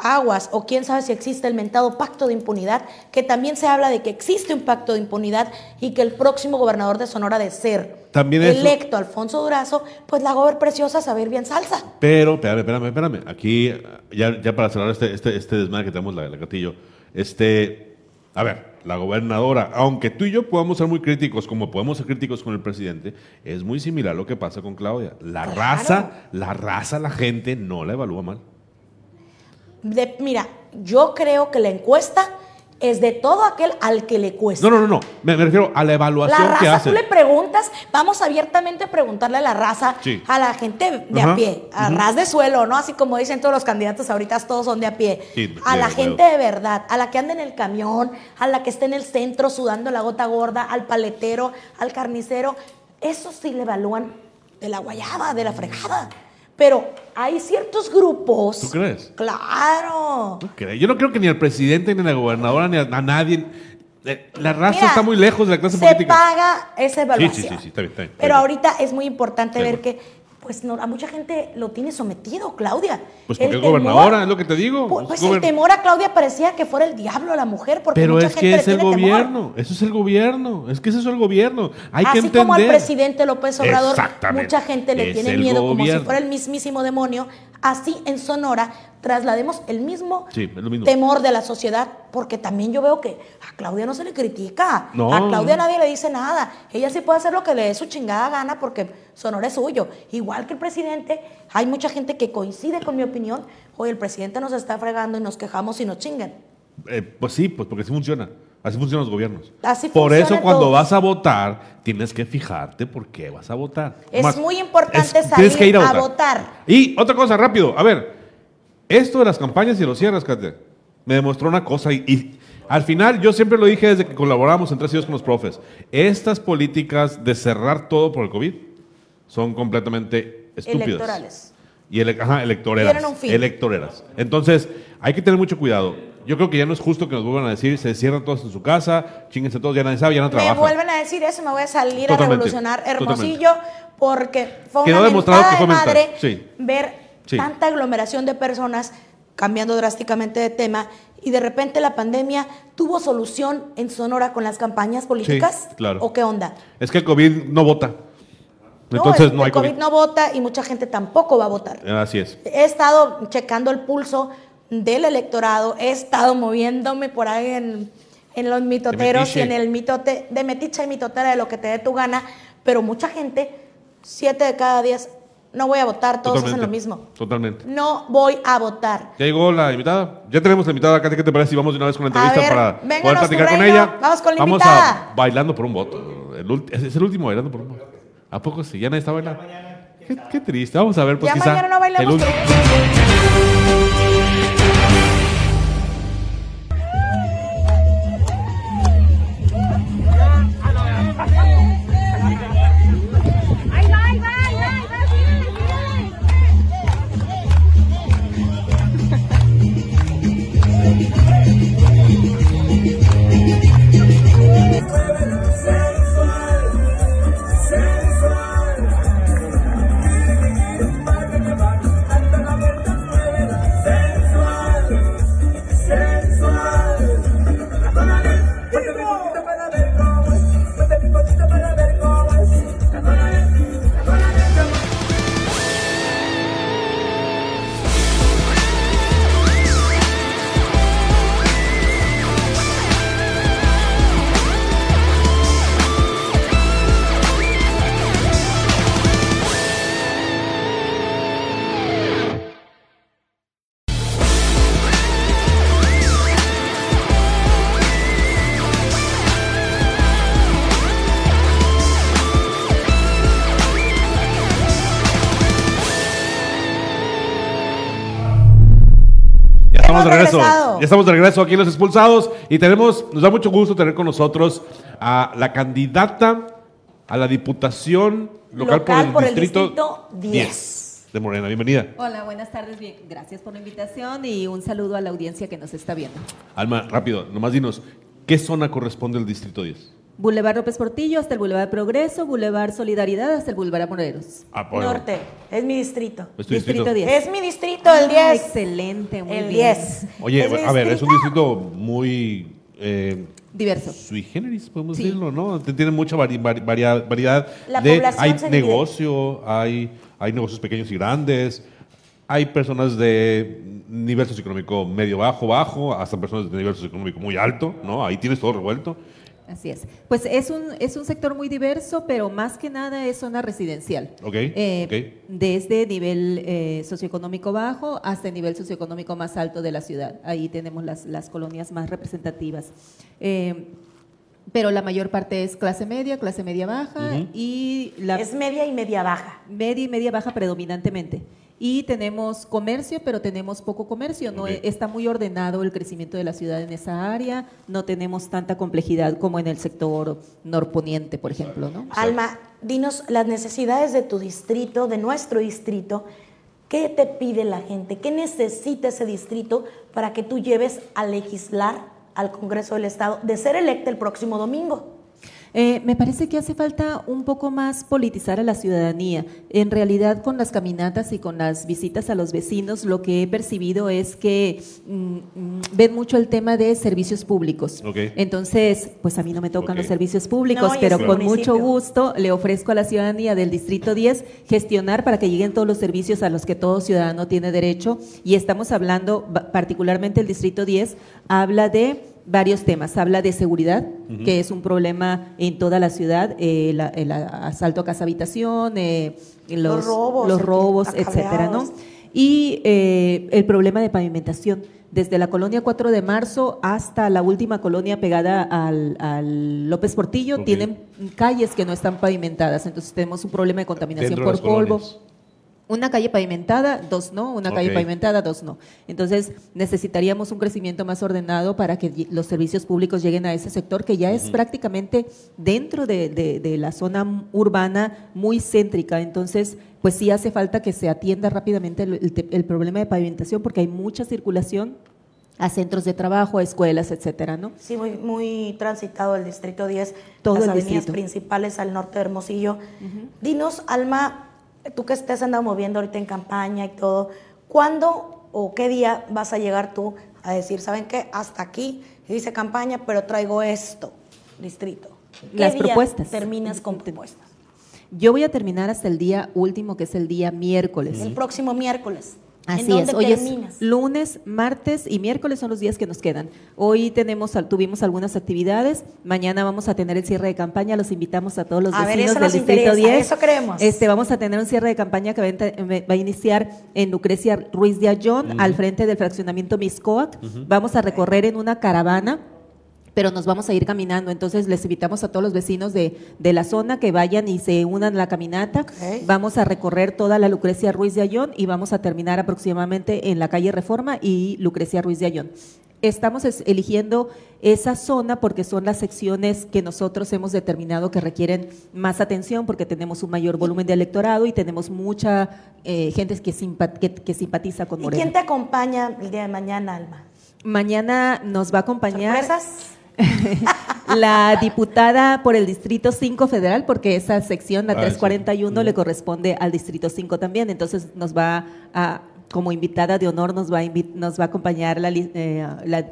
Speaker 2: aguas, o quién sabe si existe el mentado pacto de impunidad, que también se habla de que existe un pacto de impunidad y que el próximo gobernador de Sonora de ser
Speaker 1: También eso-
Speaker 2: electo, Alfonso Durazo, pues la GOR preciosa saber bien salsa.
Speaker 1: Pero, espérame, espérame, espérame. Aquí, ya, ya para cerrar este, este, este desmadre que tenemos, la, la Catillo, este, a ver, la gobernadora, aunque tú y yo podamos ser muy críticos, como podemos ser críticos con el presidente, es muy similar a lo que pasa con Claudia. La
Speaker 2: Claro.
Speaker 1: raza, la raza, la gente no la evalúa mal.
Speaker 2: De- mira, yo creo que la encuesta es de todo aquel al que le cuesta.
Speaker 1: No, no, no, no. Me, me refiero a la evaluación
Speaker 2: La
Speaker 1: que
Speaker 2: raza,
Speaker 1: hacen.
Speaker 2: tú le preguntas, vamos abiertamente a preguntarle a la raza,
Speaker 1: Sí.
Speaker 2: a la gente de
Speaker 1: Ajá,
Speaker 2: a pie, a ras de suelo, ¿no? Así como dicen todos los candidatos ahorita, todos son de a pie.
Speaker 1: Sí,
Speaker 2: a la gente de verdad, a la que anda en el camión, a la que está en el centro sudando la gota gorda, al paletero, al carnicero, eso sí le evalúan de la guayaba, de la fregada. Pero hay ciertos grupos.
Speaker 1: ¿Tú crees?
Speaker 2: Claro.
Speaker 1: No creo. Yo no creo que ni al presidente, ni a la gobernadora, ni a, a nadie. eh, La raza
Speaker 2: Mira,
Speaker 1: está muy lejos de la clase
Speaker 2: se
Speaker 1: política.
Speaker 2: paga esa evaluación.
Speaker 1: Sí, sí, sí, sí, está bien, está bien, está
Speaker 2: Pero ahorita es muy importante ver que pues no, a mucha gente lo tiene sometido, Claudia.
Speaker 1: Pues porque
Speaker 2: El
Speaker 1: es gobernadora, es lo que te digo.
Speaker 2: Pu-
Speaker 1: Es
Speaker 2: Pues
Speaker 1: gober-
Speaker 2: el temor a Claudia parecía que fuera el diablo a la mujer, porque
Speaker 1: Pero
Speaker 2: mucha
Speaker 1: es
Speaker 2: gente
Speaker 1: que
Speaker 2: le
Speaker 1: es el
Speaker 2: tiene temor.
Speaker 1: gobierno. Eso es el gobierno. Es que eso es el gobierno. Hay que
Speaker 2: Así
Speaker 1: entender.
Speaker 2: como al presidente López Obrador, mucha gente le
Speaker 1: Es
Speaker 2: tiene miedo como si
Speaker 1: gobierno.
Speaker 2: fuera el mismísimo demonio. Así en Sonora traslademos el mismo,
Speaker 1: Sí, mismo.
Speaker 2: temor de la sociedad, porque también yo veo que a Claudia no se le critica.
Speaker 1: No.
Speaker 2: A Claudia nadie le dice nada. Ella sí puede hacer lo que le dé su chingada gana porque Sonora es suyo. Igual que el presidente, hay mucha gente que coincide con mi opinión. Oye, el presidente nos está fregando y nos quejamos y nos chinguen.
Speaker 1: Eh, pues sí, pues porque así funciona. Así funcionan los gobiernos.
Speaker 2: Así
Speaker 1: Por eso cuando vas a votar, tienes que fijarte por qué vas a votar.
Speaker 2: Es
Speaker 1: Más,
Speaker 2: muy importante
Speaker 1: es-
Speaker 2: salir
Speaker 1: tienes que ir a, votar. Y otra cosa, rápido. A ver, esto de las campañas y los cierres, Kate, me demostró una cosa. Y, y al final, yo siempre lo dije desde que colaboramos en Tres Hijos con los profes. Estas políticas de cerrar todo por el COVID son completamente estúpidas.
Speaker 2: Electorales.
Speaker 1: Y ele- ajá, electoreras.
Speaker 2: Un fin.
Speaker 1: Electoreras. Entonces, hay que tener mucho cuidado. Yo creo que ya no es justo que nos vuelvan a decir, se cierran todos en su casa, chinguense todos, ya nadie sabe, ya no
Speaker 2: Me
Speaker 1: trabaja.
Speaker 2: vuelven a decir eso, me voy a salir a
Speaker 1: Totalmente,
Speaker 2: revolucionar Hermosillo porque fue
Speaker 1: Quedó
Speaker 2: una
Speaker 1: demostrado
Speaker 2: mentada
Speaker 1: que fue mental,
Speaker 2: madre
Speaker 1: sí.
Speaker 2: ver
Speaker 1: Sí.
Speaker 2: tanta aglomeración de personas cambiando drásticamente de tema y de repente la pandemia tuvo solución en Sonora con las campañas políticas
Speaker 1: claro.
Speaker 2: o qué onda.
Speaker 1: Es que el COVID no vota. Entonces
Speaker 2: el-
Speaker 1: no, hay
Speaker 2: el COVID,
Speaker 1: COVID.
Speaker 2: no vota y mucha gente tampoco va a votar.
Speaker 1: Así es.
Speaker 2: He estado checando el pulso del electorado, he estado moviéndome por ahí en, en los mitoteros y en el mitote, de metiche y mitotera de lo que te dé tu gana, pero mucha gente, siete de cada diez, no voy a votar, todos hacen lo mismo.
Speaker 1: Totalmente.
Speaker 2: No voy a votar.
Speaker 1: ¿Ya llegó la invitada? Ya tenemos la invitada, Katy, ¿qué te parece si vamos de una vez con la
Speaker 2: A
Speaker 1: entrevista
Speaker 2: ver,
Speaker 1: para poder platicar con ella?
Speaker 2: Vamos con la
Speaker 1: Vamos
Speaker 2: invitada.
Speaker 1: a bailando por un voto. El es, es el último bailando por un voto. ¿A poco sí? ¿Ya nadie está bailando? Qué, qué triste. Vamos a ver, pues
Speaker 2: ya
Speaker 1: quizá
Speaker 2: mañana no
Speaker 1: el
Speaker 2: bailamos.
Speaker 1: último. Ya estamos de regreso aquí en Los Expulsados y tenemos, nos da mucho gusto tener con nosotros a la candidata a la Diputación Local,
Speaker 2: Local
Speaker 1: por el Distrito,
Speaker 2: 10.
Speaker 1: 10 de Morena. Bienvenida.
Speaker 3: Hola, buenas tardes. Bien, gracias por la invitación y un saludo a la audiencia que nos está viendo.
Speaker 1: Alma, rápido, nomás dinos, ¿qué zona corresponde al Distrito 10?
Speaker 3: Boulevard López Portillo hasta el Boulevard Progreso, Boulevard Solidaridad hasta el Boulevard Moreros.
Speaker 1: Ah, bueno,
Speaker 2: Norte, es mi distrito.
Speaker 1: ¿es tu distrito?
Speaker 3: Distrito 10.
Speaker 2: Es mi distrito, el 10.
Speaker 3: Ah, excelente, muy
Speaker 2: el
Speaker 3: bien.
Speaker 2: 10.
Speaker 1: Oye, a ver, es un
Speaker 2: distrito.
Speaker 1: muy eh,
Speaker 3: Diverso.
Speaker 1: sui generis, podemos
Speaker 3: Sí.
Speaker 1: decirlo, ¿no? Tiene mucha vari- vari- varia- variedad
Speaker 2: La
Speaker 1: de
Speaker 2: población
Speaker 1: hay
Speaker 2: se divide.
Speaker 1: negocio, hay hay negocios pequeños y grandes, hay personas de nivel socioeconómico medio bajo, bajo, hasta personas de nivel socioeconómico muy alto, ¿no? Ahí tienes todo revuelto.
Speaker 3: Así es. Pues es un, es un sector muy diverso, pero más que nada es zona residencial.
Speaker 1: Ok,
Speaker 3: Eh, Desde nivel eh, socioeconómico bajo hasta el nivel socioeconómico más alto de la ciudad. Ahí tenemos las, las colonias más representativas. Eh, pero la mayor parte es clase media, clase media baja y la
Speaker 2: Es media y media baja.
Speaker 3: media y media baja predominantemente. Y tenemos comercio, pero tenemos poco comercio. No
Speaker 1: Ok.
Speaker 3: está muy ordenado el crecimiento de la ciudad en esa área. No tenemos tanta complejidad como en el sector norponiente, por ejemplo, ¿no?
Speaker 2: Alma, dinos las necesidades de tu distrito, de nuestro distrito, ¿Qué te pide la gente? ¿Qué necesita ese distrito para que tú lleves a legislar al Congreso del Estado de ser electa el próximo domingo?
Speaker 3: Eh, me parece que hace falta un poco más politizar a la ciudadanía. En realidad, con las caminatas y con las visitas a los vecinos, lo que he percibido es que mm, mm, ven mucho el tema de servicios públicos. Entonces, pues a mí no me tocan los servicios públicos,
Speaker 2: No,
Speaker 3: pero con mucho gusto le ofrezco a la ciudadanía del Distrito 10 gestionar para que lleguen todos los servicios a los que todo ciudadano tiene derecho. Y estamos hablando, particularmente el Distrito 10, habla de varios temas. Habla de seguridad, que es un problema en toda la ciudad, eh, la- el a- asalto a casa habitación, eh, los,
Speaker 2: Los robos,
Speaker 3: los robos, etcétera, ¿no? Y eh, el problema de pavimentación. Desde la colonia 4 de marzo hasta la última colonia pegada al, al López Portillo, tienen calles que no están pavimentadas. Entonces tenemos un problema de contaminación
Speaker 1: Dentro
Speaker 3: por polvo.
Speaker 1: colonias.
Speaker 3: Una calle pavimentada, dos no, una calle pavimentada, dos no. Entonces, necesitaríamos un crecimiento más ordenado para que los servicios públicos lleguen a ese sector que ya es prácticamente dentro de, de- de la zona urbana muy céntrica. Entonces, pues sí hace falta que se atienda rápidamente el, el te- el problema de pavimentación porque hay mucha circulación a centros de trabajo, a escuelas, etcétera, ¿no?
Speaker 2: Sí, muy, muy transitado el Distrito 10,
Speaker 3: Todo
Speaker 2: las
Speaker 3: el
Speaker 2: avenidas
Speaker 3: distrito.
Speaker 2: principales al norte de Hermosillo. Dinos, Alma, tú que estés andando moviendo ahorita en campaña y todo, ¿cuándo o qué día vas a llegar tú a decir, ¿saben qué? Hasta aquí hice campaña, pero traigo esto, distrito. ¿Qué
Speaker 3: Las
Speaker 2: día
Speaker 3: propuestas.
Speaker 2: terminas con propuestas?
Speaker 3: Yo voy a terminar hasta el día último, que es el día miércoles.
Speaker 2: El próximo miércoles. ¿En
Speaker 3: Así
Speaker 2: dónde
Speaker 3: es, hoy
Speaker 2: terminas?
Speaker 3: es lunes, martes y miércoles son los días que nos quedan. Hoy tenemos, al- tuvimos algunas actividades, mañana vamos a tener el cierre de campaña, los invitamos a todos los
Speaker 2: A ver,
Speaker 3: vecinos
Speaker 2: eso
Speaker 3: del
Speaker 2: nos
Speaker 3: Distrito
Speaker 2: interesa,
Speaker 3: 10.
Speaker 2: eso queremos.
Speaker 3: Este, vamos a tener un cierre de campaña que va a, ent- va a iniciar en Lucrecia Ruiz de Ayón, al frente del fraccionamiento Miscoac. Vamos a recorrer en una caravana pero nos vamos a ir caminando. Entonces les invitamos a todos los vecinos de, de la zona que vayan y se unan a la caminata. Vamos a recorrer toda la Lucrecia Ruiz de Ayón y vamos a terminar aproximadamente en la calle Reforma y Lucrecia Ruiz de Ayón. Estamos es- eligiendo esa zona porque son las secciones que nosotros hemos determinado que requieren más atención porque tenemos un mayor volumen de electorado y tenemos mucha eh, gente que, simpa- que, que simpatiza con
Speaker 2: ¿Y
Speaker 3: Morena.
Speaker 2: quién te acompaña el día de mañana, Alma?
Speaker 3: Mañana nos va a acompañar
Speaker 2: ¿Sorpresas? <laughs>
Speaker 3: la diputada por el Distrito 5 Federal, porque esa sección, la
Speaker 1: Ah, sí.
Speaker 3: 341, le corresponde al Distrito 5 también. Entonces nos va a, como invitada de honor, nos va a, nos va a acompañar la, eh, la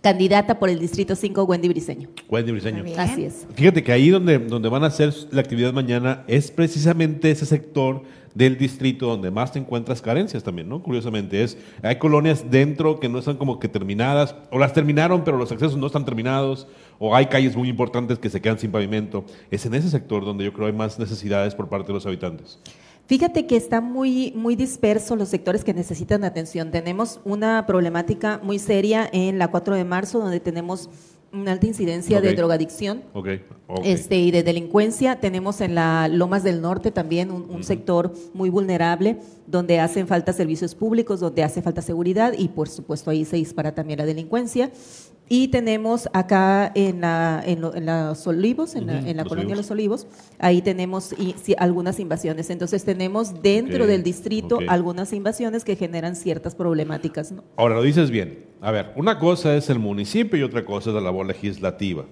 Speaker 3: candidata por el Distrito 5, Wendy Briseño.
Speaker 1: Wendy Briseño.
Speaker 3: Así es.
Speaker 1: Fíjate que ahí donde, donde van a hacer la actividad mañana es precisamente ese sector del distrito donde más te encuentras carencias también, ¿no? Curiosamente, es hay colonias dentro que no están como que terminadas, o las terminaron, pero los accesos no están terminados, o hay calles muy importantes que se quedan sin pavimento. Es en ese sector donde yo creo hay más necesidades por parte de los habitantes.
Speaker 3: Fíjate que está muy, muy disperso los sectores que necesitan atención. Tenemos una problemática muy seria en la 4 de marzo, donde tenemos una alta incidencia de
Speaker 1: Ok.
Speaker 3: drogadicción.
Speaker 1: Ok, ok.
Speaker 3: Este, y de delincuencia tenemos en la Lomas del Norte también un, un sector muy vulnerable donde hacen falta servicios públicos, donde hace falta seguridad y por supuesto ahí se dispara también la delincuencia. Y tenemos acá en, la, en, lo- en Los Olivos, en la,
Speaker 1: Ujú,
Speaker 3: en la
Speaker 1: Los
Speaker 3: colonia
Speaker 1: Olivos.
Speaker 3: Los Olivos, ahí tenemos i- sí, algunas invasiones. Entonces tenemos dentro del distrito algunas invasiones que generan ciertas problemáticas. ¿no?
Speaker 1: Ahora lo dices bien. A ver, una cosa es el municipio y otra cosa es la labor legislativa.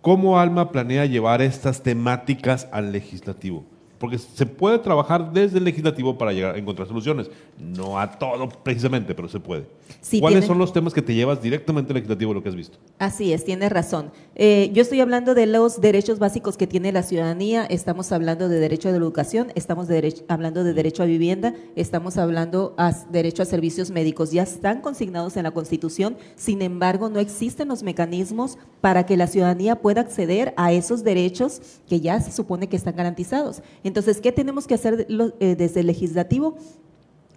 Speaker 1: ¿Cómo Alma planea llevar estas temáticas al legislativo? Porque se puede trabajar desde el legislativo para llegar a encontrar soluciones. No a todo precisamente, pero se puede.
Speaker 3: Sí,
Speaker 1: ¿Cuáles
Speaker 3: tiene-
Speaker 1: son los temas que te llevas directamente al legislativo, lo que has visto?
Speaker 3: Así es, tienes razón. Eh, yo estoy hablando de los derechos básicos que tiene la ciudadanía, estamos hablando de derecho a la educación, estamos de hablando de derecho a vivienda, estamos hablando a derecho a servicios médicos. Ya están consignados en la Constitución, sin embargo, no existen los mecanismos para que la ciudadanía pueda acceder a esos derechos que ya se supone que están garantizados. Entonces, ¿qué tenemos que hacer eh, desde el legislativo?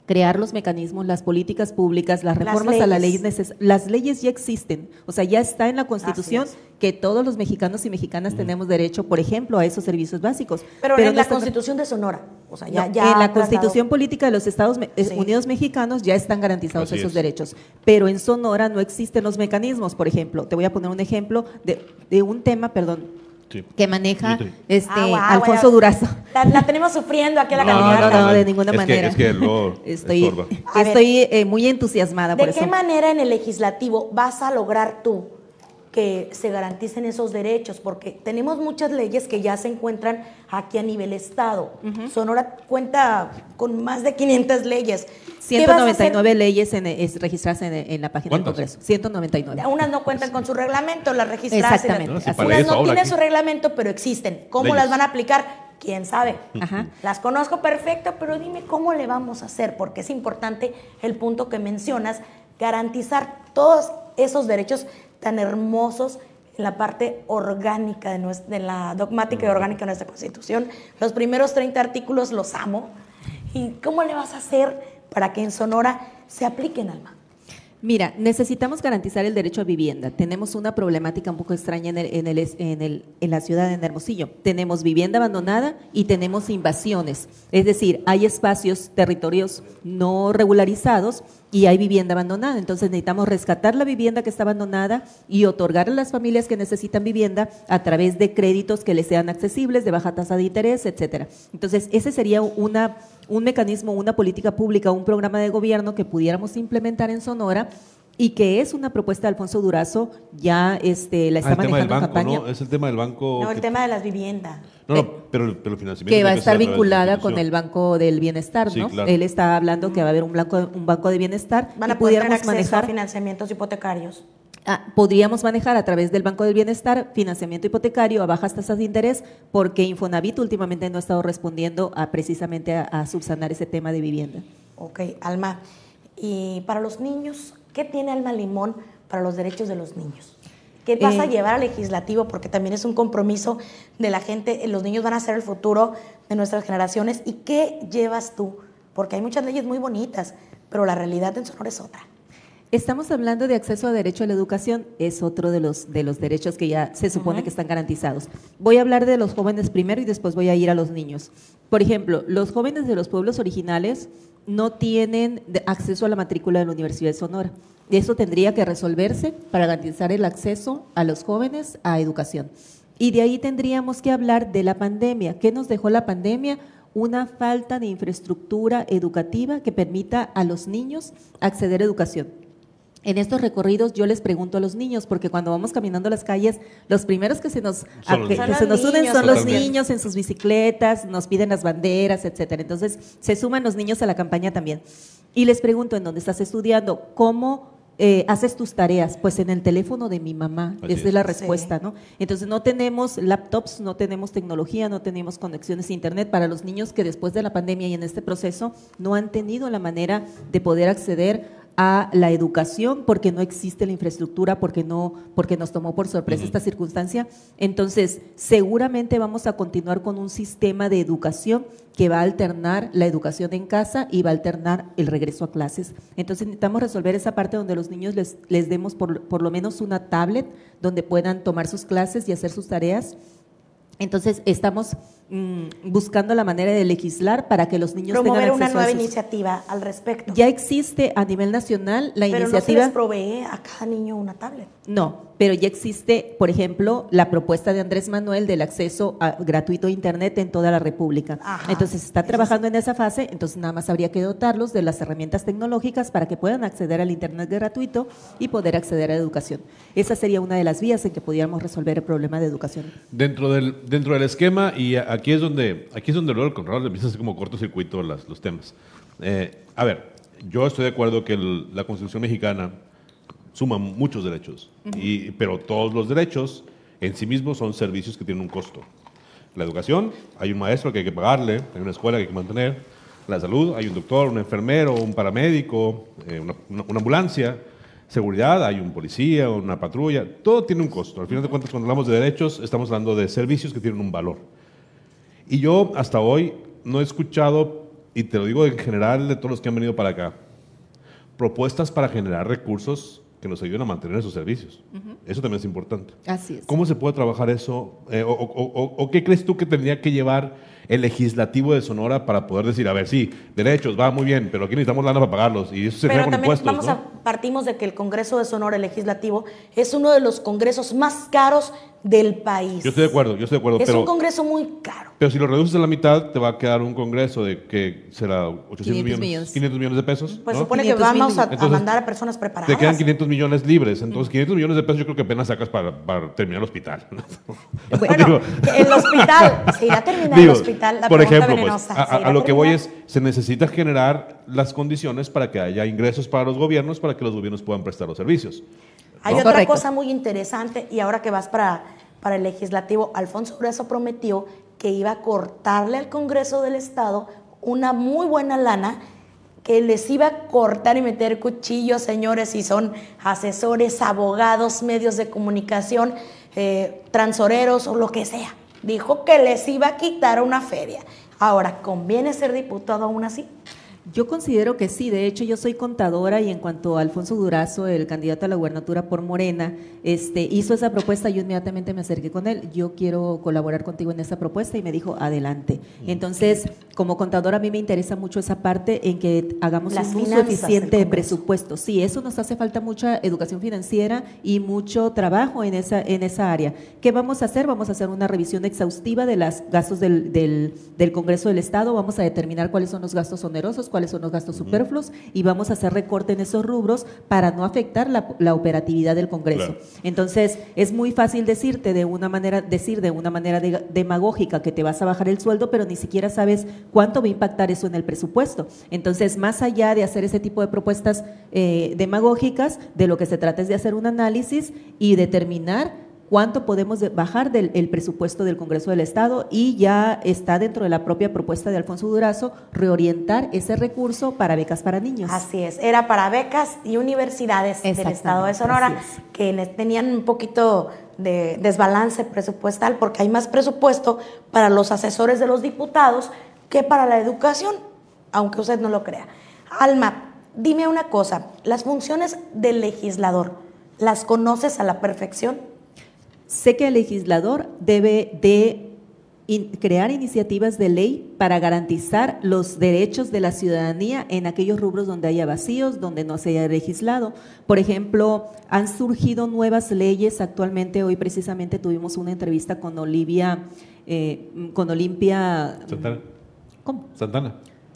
Speaker 3: crear los mecanismos, las políticas públicas, las
Speaker 2: Las
Speaker 3: reformas a la ley Las leyes ya existen, o sea, ya está en la Constitución que todos los mexicanos y mexicanas tenemos derecho, por ejemplo, a esos servicios básicos.
Speaker 2: Pero, en
Speaker 3: no
Speaker 2: la Constitución de Sonora. O sea, ya,
Speaker 3: no,
Speaker 2: ya
Speaker 3: en la
Speaker 2: tratado-
Speaker 3: Constitución Política de los Estados eh,
Speaker 2: Sí.
Speaker 3: Unidos Mexicanos ya están garantizados
Speaker 1: Así
Speaker 3: esos
Speaker 1: es.
Speaker 3: derechos, pero en Sonora no existen los mecanismos. Por ejemplo, te voy a poner un ejemplo de, de un tema, perdón,
Speaker 1: Sí.
Speaker 3: que maneja
Speaker 1: Sí,
Speaker 3: este
Speaker 2: agua,
Speaker 3: Alfonso
Speaker 2: ya-
Speaker 3: Durazo.
Speaker 2: La, la tenemos sufriendo aquí a la
Speaker 3: No,
Speaker 2: candidata.
Speaker 3: no, no, de ninguna
Speaker 1: Es que-
Speaker 3: manera.
Speaker 1: es que luego
Speaker 3: estoy
Speaker 1: estorba.
Speaker 2: A ver.
Speaker 3: estoy eh, muy entusiasmada por
Speaker 2: ¿De qué
Speaker 3: eso.
Speaker 2: manera en el legislativo vas a lograr tú que se garanticen esos derechos? Porque tenemos muchas leyes que ya se encuentran aquí a nivel Estado. Sonora cuenta con más de 500 leyes. ¿Qué vas a hacer?
Speaker 3: 199 leyes en, es, registradas en, en la página del. Congreso. 199.
Speaker 2: Unas no cuentan con su reglamento, las registradas.
Speaker 3: Exactamente,
Speaker 2: Unas,
Speaker 3: No,
Speaker 2: unas no tienen
Speaker 1: aquí.
Speaker 2: su reglamento, pero existen. ¿Cómo
Speaker 1: Leyes.
Speaker 2: las van a aplicar? ¿Quién sabe?
Speaker 3: Ajá.
Speaker 2: Las conozco perfecto, pero dime cómo le vamos a hacer, porque es importante el punto que mencionas, garantizar todos esos derechos tan hermosos en la parte orgánica de, nues- de la dogmática y orgánica de nuestra Constitución. Los primeros 30 artículos los amo. ¿Y cómo le vas a hacer para que en Sonora se apliquen, Alma?
Speaker 3: Mira, necesitamos garantizar el derecho a vivienda. Tenemos una problemática un poco extraña en, el- en, el- en, el- en la ciudad de Hermosillo. Tenemos vivienda abandonada y tenemos invasiones. Es decir, hay espacios, territorios no regularizados y hay vivienda abandonada. Entonces necesitamos rescatar la vivienda que está abandonada y otorgar a las familias que necesitan vivienda a través de créditos que les sean accesibles, de baja tasa de interés, etcétera. Entonces, ese sería una, un mecanismo, una política pública, un programa de gobierno que pudiéramos implementar en Sonora y que es una propuesta de Alfonso Durazo, ya este, la
Speaker 1: Ah,
Speaker 3: está manejando en campaña.
Speaker 1: ¿no? Es el tema del banco.
Speaker 2: No, el tema de las viviendas.
Speaker 1: No, no,
Speaker 3: Eh,
Speaker 1: pero, pero el financiamiento.
Speaker 3: que va a estar vinculada con el Banco del Bienestar,
Speaker 1: Sí,
Speaker 3: ¿no?
Speaker 1: claro.
Speaker 3: Él está hablando que va a haber un banco, un banco de bienestar
Speaker 2: Van
Speaker 3: y
Speaker 2: a poder
Speaker 3: pudiéramos
Speaker 2: a
Speaker 3: manejar
Speaker 2: financiamientos hipotecarios.
Speaker 3: Ah, podríamos manejar a través del Banco del Bienestar financiamiento hipotecario a bajas tasas de interés porque Infonavit últimamente no ha estado respondiendo a precisamente a, a subsanar ese tema de vivienda.
Speaker 2: Ok, Alma. Y para los niños, ¿qué tiene Alma Limón para los derechos de los niños? ¿Qué vas a
Speaker 3: Eh,
Speaker 2: llevar al legislativo? Porque también es un compromiso de la gente. Los niños van a ser el futuro de nuestras generaciones. ¿Y qué llevas tú? Porque hay muchas leyes muy bonitas, pero la realidad en Sonora es otra.
Speaker 3: Estamos hablando de acceso a derecho a la educación, es otro de los, de los derechos que ya se supone que están garantizados. Voy a hablar de los jóvenes primero y después voy a ir a los niños. Por ejemplo, los jóvenes de los pueblos originales no tienen acceso a la matrícula de la Universidad de Sonora. Eso tendría que resolverse para garantizar el acceso a los jóvenes a educación. Y de ahí tendríamos que hablar de la pandemia. ¿Qué nos dejó la pandemia? Una falta de infraestructura educativa que permita a los niños acceder a educación. En estos recorridos yo les pregunto a los niños, porque cuando vamos caminando las calles, los primeros que se nos, a- que- se
Speaker 2: los
Speaker 3: nos unen
Speaker 2: niños,
Speaker 3: son los niños en sus bicicletas, nos piden las banderas, etcétera. Entonces se suman los niños a la campaña también. Y les pregunto en dónde estás estudiando, cómo eh, haces tus tareas, pues en el teléfono de mi mamá.
Speaker 1: Así es.
Speaker 3: la
Speaker 2: Sí.
Speaker 3: respuesta, ¿no? Entonces no tenemos laptops, no tenemos tecnología, no tenemos conexiones a internet para los niños que después de la pandemia y en este proceso no han tenido la manera de poder acceder a la educación porque no existe la infraestructura, porque no, porque nos tomó por sorpresa esta circunstancia. Entonces, seguramente vamos a continuar con un sistema de educación que va a alternar la educación en casa y va a alternar el regreso a clases. Entonces necesitamos resolver esa parte donde los niños les, les demos por, por lo menos una tablet donde puedan tomar sus clases y hacer sus tareas. Entonces estamos buscando la manera de legislar para que los niños
Speaker 2: Promover
Speaker 3: tengan
Speaker 2: una
Speaker 3: acceso a
Speaker 2: nueva iniciativa al respecto.
Speaker 3: Ya existe a nivel nacional la
Speaker 2: pero no se
Speaker 3: iniciativa.
Speaker 2: les provee a cada niño una tablet.
Speaker 3: No, pero ya existe, por ejemplo, la propuesta de Andrés Manuel del acceso a gratuito a Internet en toda la República.
Speaker 2: Ajá.
Speaker 3: Entonces, se está trabajando en esa fase, entonces nada más habría que dotarlos de las herramientas tecnológicas para que puedan acceder al Internet gratuito y poder acceder a la educación. Esa sería una de las vías en que pudiéramos resolver el problema de educación.
Speaker 1: Dentro del, dentro del esquema, y a- aquí es donde, aquí es donde luego el control empieza a hacer como cortocircuito las, los temas. Eh, a ver, yo estoy de acuerdo que el- la Constitución mexicana suma muchos derechos, y, pero todos los derechos en sí mismos son servicios que tienen un costo. La educación, hay un maestro que hay que pagarle, hay una escuela que hay que mantener. La salud, hay un doctor, un enfermero, un paramédico, eh, una, una- una ambulancia. Seguridad, hay un policía, una patrulla. Todo tiene un costo. Al final de cuentas, cuando hablamos de derechos, estamos hablando de servicios que tienen un valor. Y yo hasta hoy no he escuchado, y te lo digo en general de todos los que han venido para acá, propuestas para generar recursos que nos ayuden a mantener esos servicios. Eso también es importante.
Speaker 3: Así es.
Speaker 1: ¿Cómo se puede trabajar eso? Eh, o, o- o- o qué crees tú que tendría que llevar el legislativo de Sonora para poder decir, a ver, sí, derechos, va muy bien, pero aquí necesitamos lana para pagarlos y eso se
Speaker 2: Pero
Speaker 1: con
Speaker 2: también
Speaker 1: impuestos,
Speaker 2: vamos
Speaker 1: ¿no?
Speaker 2: a partimos de que el Congreso de Sonora el Legislativo es uno de los congresos más caros del país.
Speaker 1: Yo estoy de acuerdo, yo estoy de acuerdo,
Speaker 2: Es
Speaker 1: pero,
Speaker 2: un congreso muy caro.
Speaker 1: pero si lo reduces a la mitad, te va a quedar un congreso de que será 800
Speaker 3: 500
Speaker 1: millones,
Speaker 3: millones.
Speaker 1: 500 millones de pesos.
Speaker 2: Pues
Speaker 1: ¿no?
Speaker 2: supone
Speaker 3: 500
Speaker 2: que vamos a, a
Speaker 1: Entonces,
Speaker 2: mandar a personas preparadas.
Speaker 1: Te quedan 500 millones libres, entonces 500 millones de pesos yo creo que apenas sacas para, para terminar el hospital. <laughs>
Speaker 2: Bueno, <laughs>
Speaker 1: Digo,
Speaker 2: el hospital, <laughs> se irá a terminar
Speaker 1: digo,
Speaker 2: el hospital, la
Speaker 1: por
Speaker 2: pregunta
Speaker 1: ejemplo, pues,
Speaker 2: venenosa.
Speaker 1: a,
Speaker 2: ¿se
Speaker 1: a-
Speaker 2: irá
Speaker 1: a lo que voy es, se necesita generar las condiciones para que haya ingresos para los gobiernos, para que los gobiernos puedan prestar los servicios.
Speaker 2: Hay otra cosa muy interesante y ahora que vas para, para el legislativo, Alfonso Grueso prometió que iba a cortarle al Congreso del Estado una muy buena lana que les iba a cortar y meter cuchillos, señores, si son asesores, abogados, medios de comunicación, eh, transoreros o lo que sea. Dijo que les iba a quitar una feria. Ahora, ¿conviene ser diputado aún así?
Speaker 3: Yo considero que sí, de hecho yo soy contadora y en cuanto a Alfonso Durazo, el candidato a la gubernatura por Morena, este, hizo esa propuesta, yo inmediatamente me acerqué con él, yo quiero colaborar contigo en esa propuesta y me dijo, adelante. Entonces, como contadora a mí me interesa mucho esa parte en que hagamos
Speaker 2: Las
Speaker 3: un uso eficiente de presupuesto. Sí, eso nos hace falta mucha educación financiera y mucho trabajo en esa, en esa área. ¿Qué vamos a hacer? Vamos a hacer una revisión exhaustiva de los gastos del, del, del Congreso del Estado, vamos a determinar cuáles son los gastos onerosos, cuáles son los gastos superfluos y vamos a hacer recorte en esos rubros para no afectar la, la operatividad del Congreso.
Speaker 1: Claro.
Speaker 3: Entonces, es muy fácil decirte de una manera, decir de una manera de- demagógica que te vas a bajar el sueldo, pero ni siquiera sabes cuánto va a impactar eso en el presupuesto. Entonces, más allá de hacer ese tipo de propuestas eh, demagógicas, de lo que se trata es de hacer un análisis y determinar cuánto podemos de- bajar del el presupuesto del Congreso del Estado y ya está dentro de la propia propuesta de Alfonso Durazo reorientar ese recurso para becas para niños.
Speaker 2: Así es, era para becas y universidades del estado de Sonora
Speaker 3: es.
Speaker 2: que tenían un poquito de desbalance presupuestal porque hay más presupuesto para los asesores de los diputados que para la educación, aunque usted no lo crea. Alma, dime una cosa, las funciones del legislador, ¿las conoces a la perfección?
Speaker 3: Sé que el legislador debe de in- crear iniciativas de ley para garantizar los derechos de la ciudadanía en aquellos rubros donde haya vacíos, donde no se haya legislado. Por ejemplo, han surgido nuevas leyes. Actualmente, hoy precisamente tuvimos una entrevista con Olivia, eh, con Olimpia.
Speaker 1: Santana.
Speaker 3: ¿Cómo?
Speaker 1: Santana.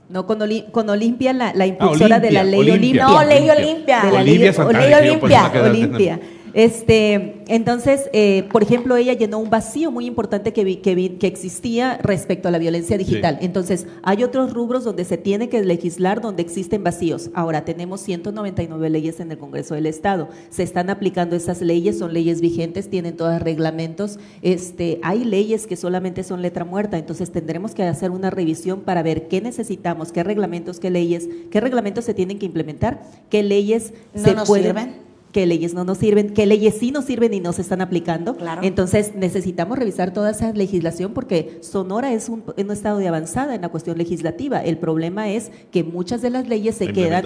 Speaker 3: No, con, Oli- con Olimpia, la, la impulsora de la
Speaker 1: Olimpia,
Speaker 3: ley
Speaker 1: Olimpia.
Speaker 3: Olimpia.
Speaker 2: No, ley Olimpia.
Speaker 3: De la
Speaker 1: Olivia
Speaker 3: ley-
Speaker 1: Santana.
Speaker 2: Olimpia.
Speaker 3: Olimpia. Este, entonces, eh, por ejemplo, ella llenó un vacío muy importante que, vi- que, vi- que existía respecto a la violencia digital.
Speaker 1: Sí.
Speaker 3: Entonces, hay otros rubros donde se tiene que legislar, donde existen vacíos. Ahora, tenemos 199 leyes en el Congreso del Estado. Se están aplicando esas leyes, son leyes vigentes, tienen todos reglamentos. Este, hay leyes que solamente son letra muerta, entonces tendremos que hacer una revisión para ver qué necesitamos, qué reglamentos, qué leyes, qué reglamentos se tienen que implementar, qué leyes
Speaker 2: ¿No
Speaker 3: se
Speaker 2: nos
Speaker 3: pueden
Speaker 2: sirven?
Speaker 3: Qué leyes no nos sirven, qué leyes sí nos sirven y no se están aplicando.
Speaker 2: Claro.
Speaker 3: Entonces necesitamos revisar toda esa legislación porque Sonora es un, un estado de avanzada en la cuestión legislativa. El problema es que muchas de las leyes se
Speaker 1: La
Speaker 3: quedan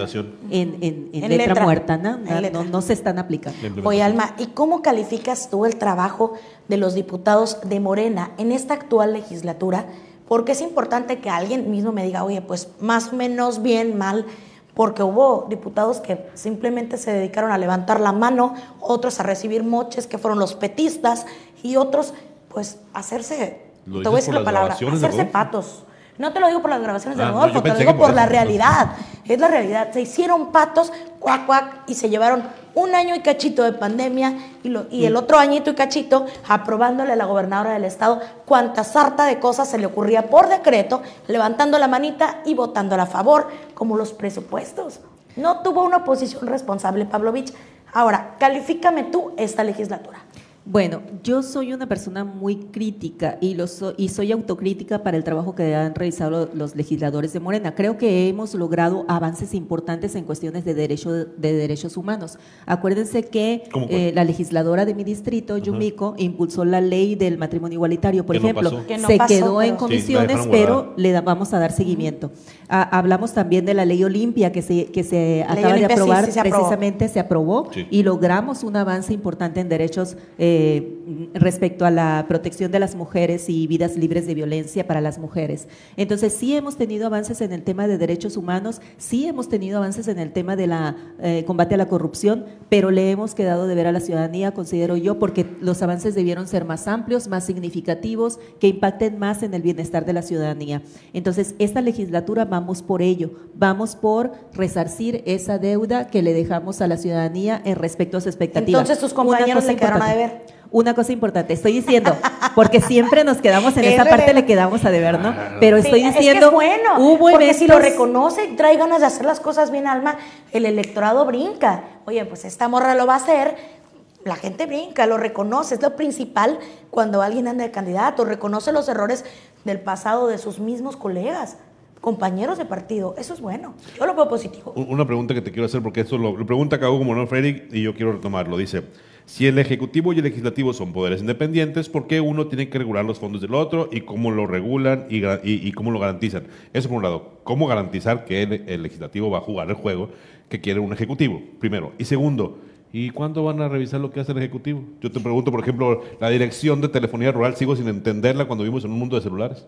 Speaker 3: en, en- en
Speaker 2: En
Speaker 3: letra,
Speaker 2: letra.
Speaker 3: muerta, ¿no?
Speaker 2: En letra.
Speaker 3: No, no se están aplicando.
Speaker 2: Oye, Alma, ¿y cómo calificas tú el trabajo de los diputados de Morena en esta actual legislatura? Porque es importante que alguien mismo me diga, oye, pues más o menos bien, mal, porque hubo diputados que simplemente se dedicaron a levantar la mano, otros a recibir moches, que fueron los petistas, y otros, pues, hacerse,
Speaker 1: ¿Lo
Speaker 2: te voy a decir la palabra, hacerse patos. No te lo digo por las grabaciones de
Speaker 1: Ah,
Speaker 2: Rodolfo, te lo digo
Speaker 1: por
Speaker 2: por la
Speaker 1: eso.
Speaker 2: realidad. Es la realidad. Se hicieron patos, cuac, cuac, y se llevaron un año y cachito de pandemia y, lo- y el otro añito y cachito aprobándole a la gobernadora del estado cuanta sarta de cosas se le ocurría por decreto, levantando la manita y votándola a favor, como los presupuestos. No tuvo una oposición responsable, Pavlovich. Ahora, califícame tú esta legislatura.
Speaker 3: Bueno, yo soy una persona muy crítica y, lo so- y soy autocrítica para el trabajo que han realizado lo- los legisladores de Morena. Creo que hemos logrado avances importantes en cuestiones de, derecho, de derechos humanos. Acuérdense que eh, la legisladora de mi distrito, Yumiko, impulsó la ley del matrimonio igualitario, por
Speaker 1: no
Speaker 3: ejemplo.
Speaker 1: pasó.
Speaker 2: Que no
Speaker 3: se
Speaker 2: pasó,
Speaker 3: quedó en comisiones,
Speaker 1: Sí,
Speaker 3: pero le da- vamos a dar seguimiento. Ah, hablamos también de la ley Olimpia que se, que se acaba de
Speaker 2: Olimpia,
Speaker 3: aprobar
Speaker 2: sí se aprobó.
Speaker 3: precisamente se aprobó
Speaker 1: Sí.
Speaker 3: y logramos un avance importante en derechos eh, eh, respecto a la protección de las mujeres y vidas libres de violencia para las mujeres. Entonces, sí hemos tenido avances en el tema de derechos humanos, sí hemos tenido avances en el tema de la eh, combate a la corrupción, pero le hemos quedado de ver a la ciudadanía, considero yo, porque los avances debieron ser más amplios, más significativos, que impacten más en el bienestar de la ciudadanía. Entonces, esta legislatura vamos por ello, vamos por resarcir esa deuda que le dejamos a la ciudadanía en respecto a su expectativa.
Speaker 2: Entonces, tus compañeros le quedaron a
Speaker 3: importante.
Speaker 2: deber.
Speaker 3: Una cosa importante, estoy diciendo, porque siempre nos quedamos en <laughs>
Speaker 2: Es
Speaker 3: esa
Speaker 2: verdad.
Speaker 3: parte, le quedamos a deber, ¿no? Pero estoy
Speaker 2: Sí,
Speaker 3: diciendo,
Speaker 2: es que es bueno,
Speaker 3: hubo
Speaker 2: porque si lo
Speaker 3: eventos-
Speaker 2: reconoce y trae ganas de hacer las cosas bien, Alma, el electorado brinca. Oye, pues esta morra lo va a hacer, la gente brinca, lo reconoce, es lo principal cuando alguien anda de candidato, reconoce los errores del pasado de sus mismos colegas, compañeros de partido, eso es bueno, yo lo veo positivo.
Speaker 1: Un- Una pregunta que te quiero hacer, porque esto lo, lo pregunta Cago Monor Frederick y yo quiero retomarlo. Dice, si el Ejecutivo y el Legislativo son poderes independientes, ¿por qué uno tiene que regular los fondos del otro y cómo lo regulan y cómo lo garantizan? Eso por un lado, ¿cómo garantizar que el, el Legislativo va a jugar el juego que quiere un Ejecutivo? Primero. Y segundo, ¿y cuándo van a revisar lo que hace el Ejecutivo? Yo te pregunto, por ejemplo, la dirección de telefonía rural, sigo sin entenderla cuando vivimos en un mundo de celulares.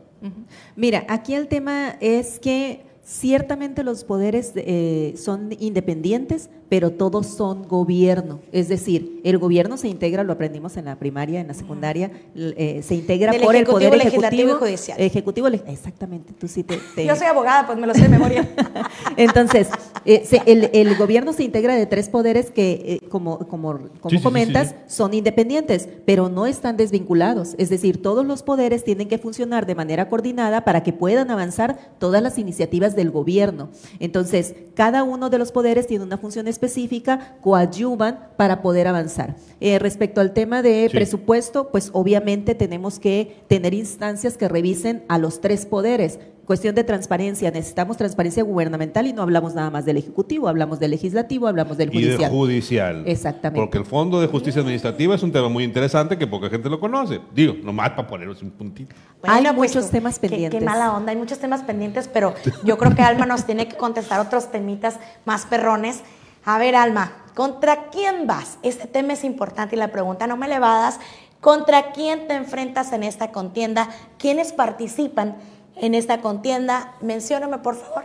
Speaker 3: Mira, aquí el tema es que ciertamente los poderes eh, son independientes, pero todos son gobierno. Es decir, el gobierno se integra, lo aprendimos en la primaria, en la secundaria, eh, se integra
Speaker 2: Del
Speaker 3: por el
Speaker 2: Ejecutivo,
Speaker 3: poder
Speaker 2: Legislativo y
Speaker 3: ejecutivo,
Speaker 2: Judicial.
Speaker 3: ejecutivo, exactamente. Tú sí te, te-
Speaker 2: Yo soy abogada, pues me lo sé de memoria. <laughs>
Speaker 3: Entonces, eh, se- el, el gobierno se integra de tres poderes que, eh, como, como, como
Speaker 1: Sí, sí, sí,
Speaker 3: comentas,
Speaker 1: sí.
Speaker 3: son independientes, pero no están desvinculados. Es decir, todos los poderes tienen que funcionar de manera coordinada para que puedan avanzar todas las iniciativas del gobierno. Entonces, cada uno de los poderes tiene una función específica, coadyuvan para poder avanzar. Eh, respecto al tema de
Speaker 1: Sí.
Speaker 3: presupuesto, pues obviamente tenemos que tener instancias que revisen a los tres poderes. Cuestión de transparencia, necesitamos transparencia gubernamental y no hablamos nada más del Ejecutivo, hablamos del Legislativo, hablamos del
Speaker 1: Y
Speaker 3: Judicial.
Speaker 1: de judicial.
Speaker 3: Exactamente.
Speaker 1: Porque el Fondo de Justicia Administrativa es un tema muy interesante que poca gente lo conoce. Digo, nomás para poneros un puntito.
Speaker 3: Hay
Speaker 2: pues,
Speaker 3: muchos temas
Speaker 2: qué-
Speaker 3: pendientes.
Speaker 2: Qué, mala onda, hay muchos temas pendientes, pero yo creo que Alma nos tiene que contestar otros temitas más perrones. A ver, Alma, ¿contra quién vas? Este tema es importante y la pregunta no me le va a das. ¿Contra quién te enfrentas en esta contienda? ¿Quiénes participan en esta contienda? Mencióname, por favor.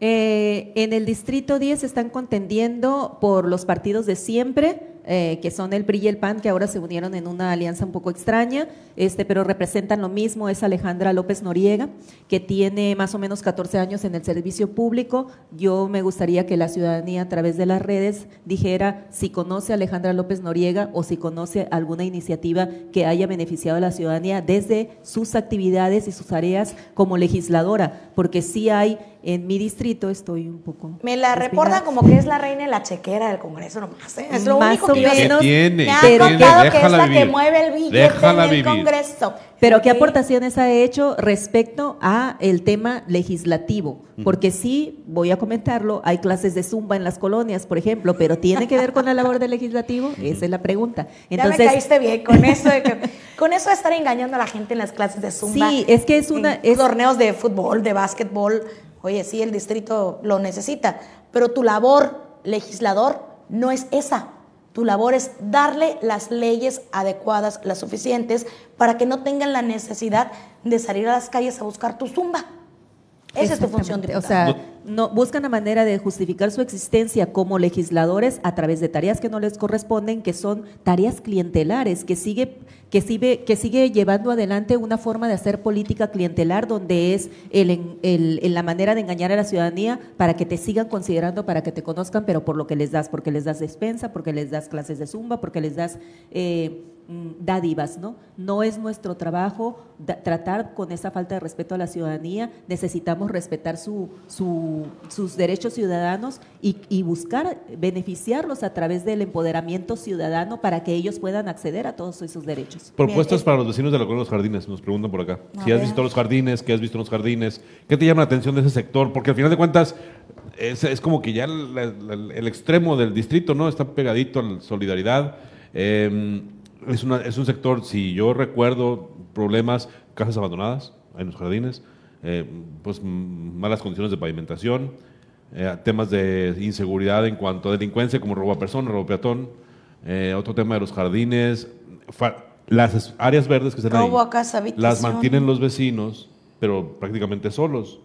Speaker 3: Eh, en el Distrito 10 están contendiendo por los partidos de siempre, eh, que son el PRI y el PAN, que ahora se unieron en una alianza un poco extraña, este, pero representan lo mismo, es Alejandra López Noriega, que tiene más o menos 14 años en el servicio público. Yo me gustaría que la ciudadanía a través de las redes dijera si conoce a Alejandra López Noriega o si conoce alguna iniciativa que haya beneficiado a la ciudadanía desde sus actividades y sus tareas como legisladora, porque sí hay en mi distrito, estoy un poco...
Speaker 2: Me la reportan como que es la reina de la chequera del Congreso nomás. ¿eh? Es lo
Speaker 3: Más
Speaker 2: único
Speaker 3: o
Speaker 2: que yo sé.
Speaker 3: menos,
Speaker 1: ¿Qué tiene?
Speaker 2: Me ha
Speaker 3: pero
Speaker 2: contado que es la que mueve el billete
Speaker 1: Déjala
Speaker 2: en el
Speaker 1: vivir.
Speaker 2: Congreso.
Speaker 3: Pero ¿qué aportaciones ha hecho respecto a el tema legislativo? Porque sí, voy a comentarlo, hay clases de zumba en las colonias, por ejemplo, pero ¿tiene que ver con la labor del legislativo? Esa es la pregunta.
Speaker 2: ya me caíste bien con eso de que, con eso de estar engañando a la gente en las clases de zumba.
Speaker 3: Sí, es que es una-
Speaker 2: en
Speaker 3: es-
Speaker 2: torneos de fútbol, de básquetbol. Oye, sí, el distrito lo necesita, pero tu labor legislador no es esa. Tu labor es darle las leyes adecuadas, las suficientes, para que no tengan la necesidad de salir a las calles a buscar tu zumba. Esa es tu función.
Speaker 3: O sea, no, buscan la manera de justificar su existencia como legisladores a través de tareas que no les corresponden, que son tareas clientelares, que sigue, que sigue, que sigue llevando adelante una forma de hacer política clientelar donde es el, en- el- el- la manera de engañar a la ciudadanía para que te sigan considerando, para que te conozcan, pero por lo que les das, porque les das despensa, porque les das clases de zumba, porque les das eh, dádivas, ¿no? No es nuestro trabajo da- tratar con esa falta de respeto a la ciudadanía, necesitamos respetar su, su- sus derechos ciudadanos y, y buscar beneficiarlos a través del empoderamiento ciudadano para que ellos puedan acceder a todos esos derechos.
Speaker 1: Propuestas
Speaker 2: es-
Speaker 1: para los vecinos de la colonia Los Jardines, nos preguntan por acá. Si has visto los jardines, qué has visto en los jardines, qué te llama la atención de ese sector, porque al final de cuentas es, es como que ya la- la- el extremo del distrito, ¿no? Está pegadito a la solidaridad. Eh, es, una- es un sector, si yo recuerdo, problemas, casas abandonadas en los jardines, eh, pues malas condiciones de pavimentación, eh, temas de inseguridad en cuanto a delincuencia como robo a persona, robo a peatón. eh, otro tema de los jardines, las áreas verdes que ahí,
Speaker 2: a casa,
Speaker 1: las mantienen los vecinos, pero prácticamente solos.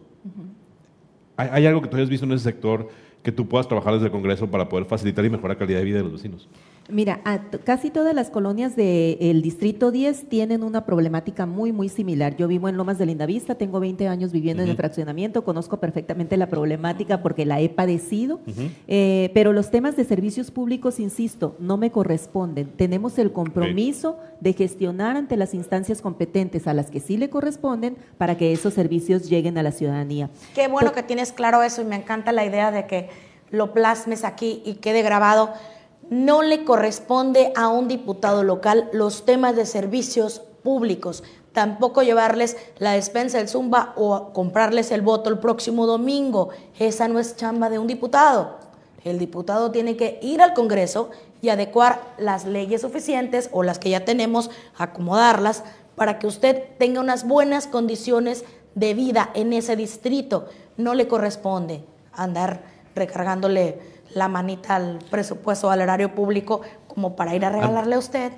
Speaker 1: ¿Hay, hay algo que tú hayas visto en ese sector que tú puedas trabajar desde el Congreso para poder facilitar y mejorar la calidad de vida de los vecinos?
Speaker 3: Mira, a t- casi todas las colonias del Distrito 10 tienen una problemática muy, muy similar. Yo vivo en Lomas de Lindavista, tengo 20 años viviendo en el fraccionamiento, conozco perfectamente la problemática porque la he padecido, Eh, pero los temas de servicios públicos, insisto, no me corresponden. Tenemos el compromiso de gestionar ante las instancias competentes a las que sí le corresponden para que esos servicios lleguen a la ciudadanía.
Speaker 2: Qué bueno que tienes claro eso y me encanta la idea de que lo plasmes aquí y quede grabado. No le corresponde a un diputado local los temas de servicios públicos. Tampoco llevarles la despensa del Zumba o comprarles el voto el próximo domingo. Esa no es chamba de un diputado. El diputado tiene que ir al Congreso y adecuar las leyes suficientes o las que ya tenemos, acomodarlas para que usted tenga unas buenas condiciones de vida en ese distrito. No le corresponde andar recargándole la manita al presupuesto, al erario público, como para ir a regalarle a usted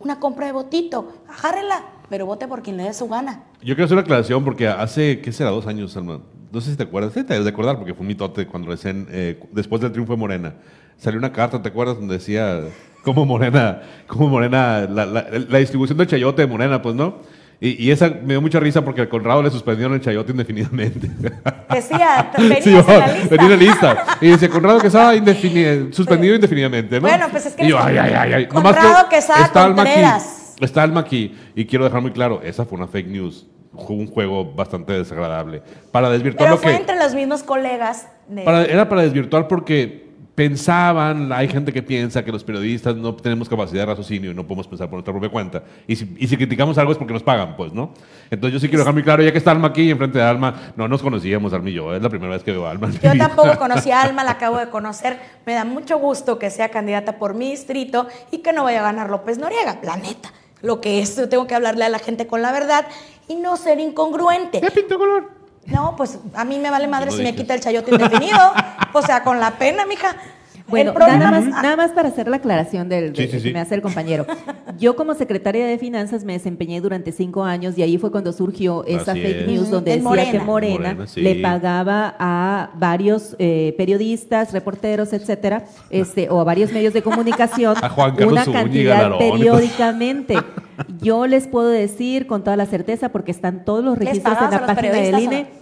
Speaker 2: una compra de votito. Agárrela, pero vote por quien le dé su gana.
Speaker 1: Yo quiero hacer una aclaración porque hace, ¿qué será? Dos años, Salma. No sé si te acuerdas. Sí, te debes de acordar porque fue un mitote cuando recién, eh, después del triunfo de Morena. Salió una carta, ¿te acuerdas? Donde decía cómo Morena, cómo Morena, la, la- la distribución del chayote de Morena, pues, ¿no? Y, y esa me dio mucha risa porque al Conrado le suspendieron el chayote indefinidamente. <laughs>
Speaker 2: Decía, venías
Speaker 1: Sí,
Speaker 2: en la lista.
Speaker 1: venía la lista. Y dice, Conrado Quesada indefini- suspendido indefinidamente, ¿no?
Speaker 2: Bueno, pues es que
Speaker 1: Y yo,
Speaker 2: es
Speaker 1: ay, ay, ay, ay.
Speaker 2: Conrado
Speaker 1: que
Speaker 2: Quesada
Speaker 1: está Alma aquí. Está Alma aquí. Y quiero dejar muy claro, esa fue una fake news. Fue un juego bastante desagradable. Para desvirtuar
Speaker 2: Pero
Speaker 1: lo
Speaker 2: fue
Speaker 1: que...
Speaker 2: entre los mismos colegas. de-
Speaker 1: para- era para desvirtuar porque pensaban, hay gente que piensa que los periodistas no tenemos capacidad de raciocinio y no podemos pensar por nuestra propia cuenta. Y si, y si criticamos algo es porque nos pagan, pues, ¿no? Entonces yo sí quiero dejar muy claro, ya que está Alma aquí enfrente de Alma, no nos conocíamos, Alma y yo, es la primera vez que veo a Alma.
Speaker 2: Yo <laughs> tampoco conocí a Alma, la acabo de conocer. Me da mucho gusto que sea candidata por mi distrito y que no vaya a ganar López Noriega, la neta. Lo que es, yo tengo que hablarle a la gente con la verdad y no ser incongruente.
Speaker 1: ¿Qué pinto color?
Speaker 2: No, pues a mí me vale madre si me quita el chayote indefinido. <laughs> O sea, con la pena, mija.
Speaker 3: Bueno,
Speaker 2: el problema
Speaker 3: nada, más, nada más para hacer la aclaración del,
Speaker 1: Sí,
Speaker 3: de-
Speaker 1: sí, sí.
Speaker 3: que me hace el compañero. Yo como secretaria de Finanzas me desempeñé durante cinco años y ahí fue cuando surgió esa
Speaker 1: Así
Speaker 3: fake
Speaker 1: es.
Speaker 3: news donde
Speaker 2: En
Speaker 3: decía que
Speaker 2: Morena.
Speaker 3: Morena,
Speaker 1: Morena, sí.
Speaker 3: le pagaba a varios eh, periodistas, reporteros, etcétera, este, o a varios medios de comunicación <laughs>
Speaker 1: A Juan Carlos
Speaker 3: una
Speaker 1: Zúñiga,
Speaker 3: cantidad
Speaker 1: Larón,
Speaker 3: periódicamente. Yo les puedo decir con toda la certeza, porque están todos los
Speaker 2: ¿Les
Speaker 3: registros en la página del INE.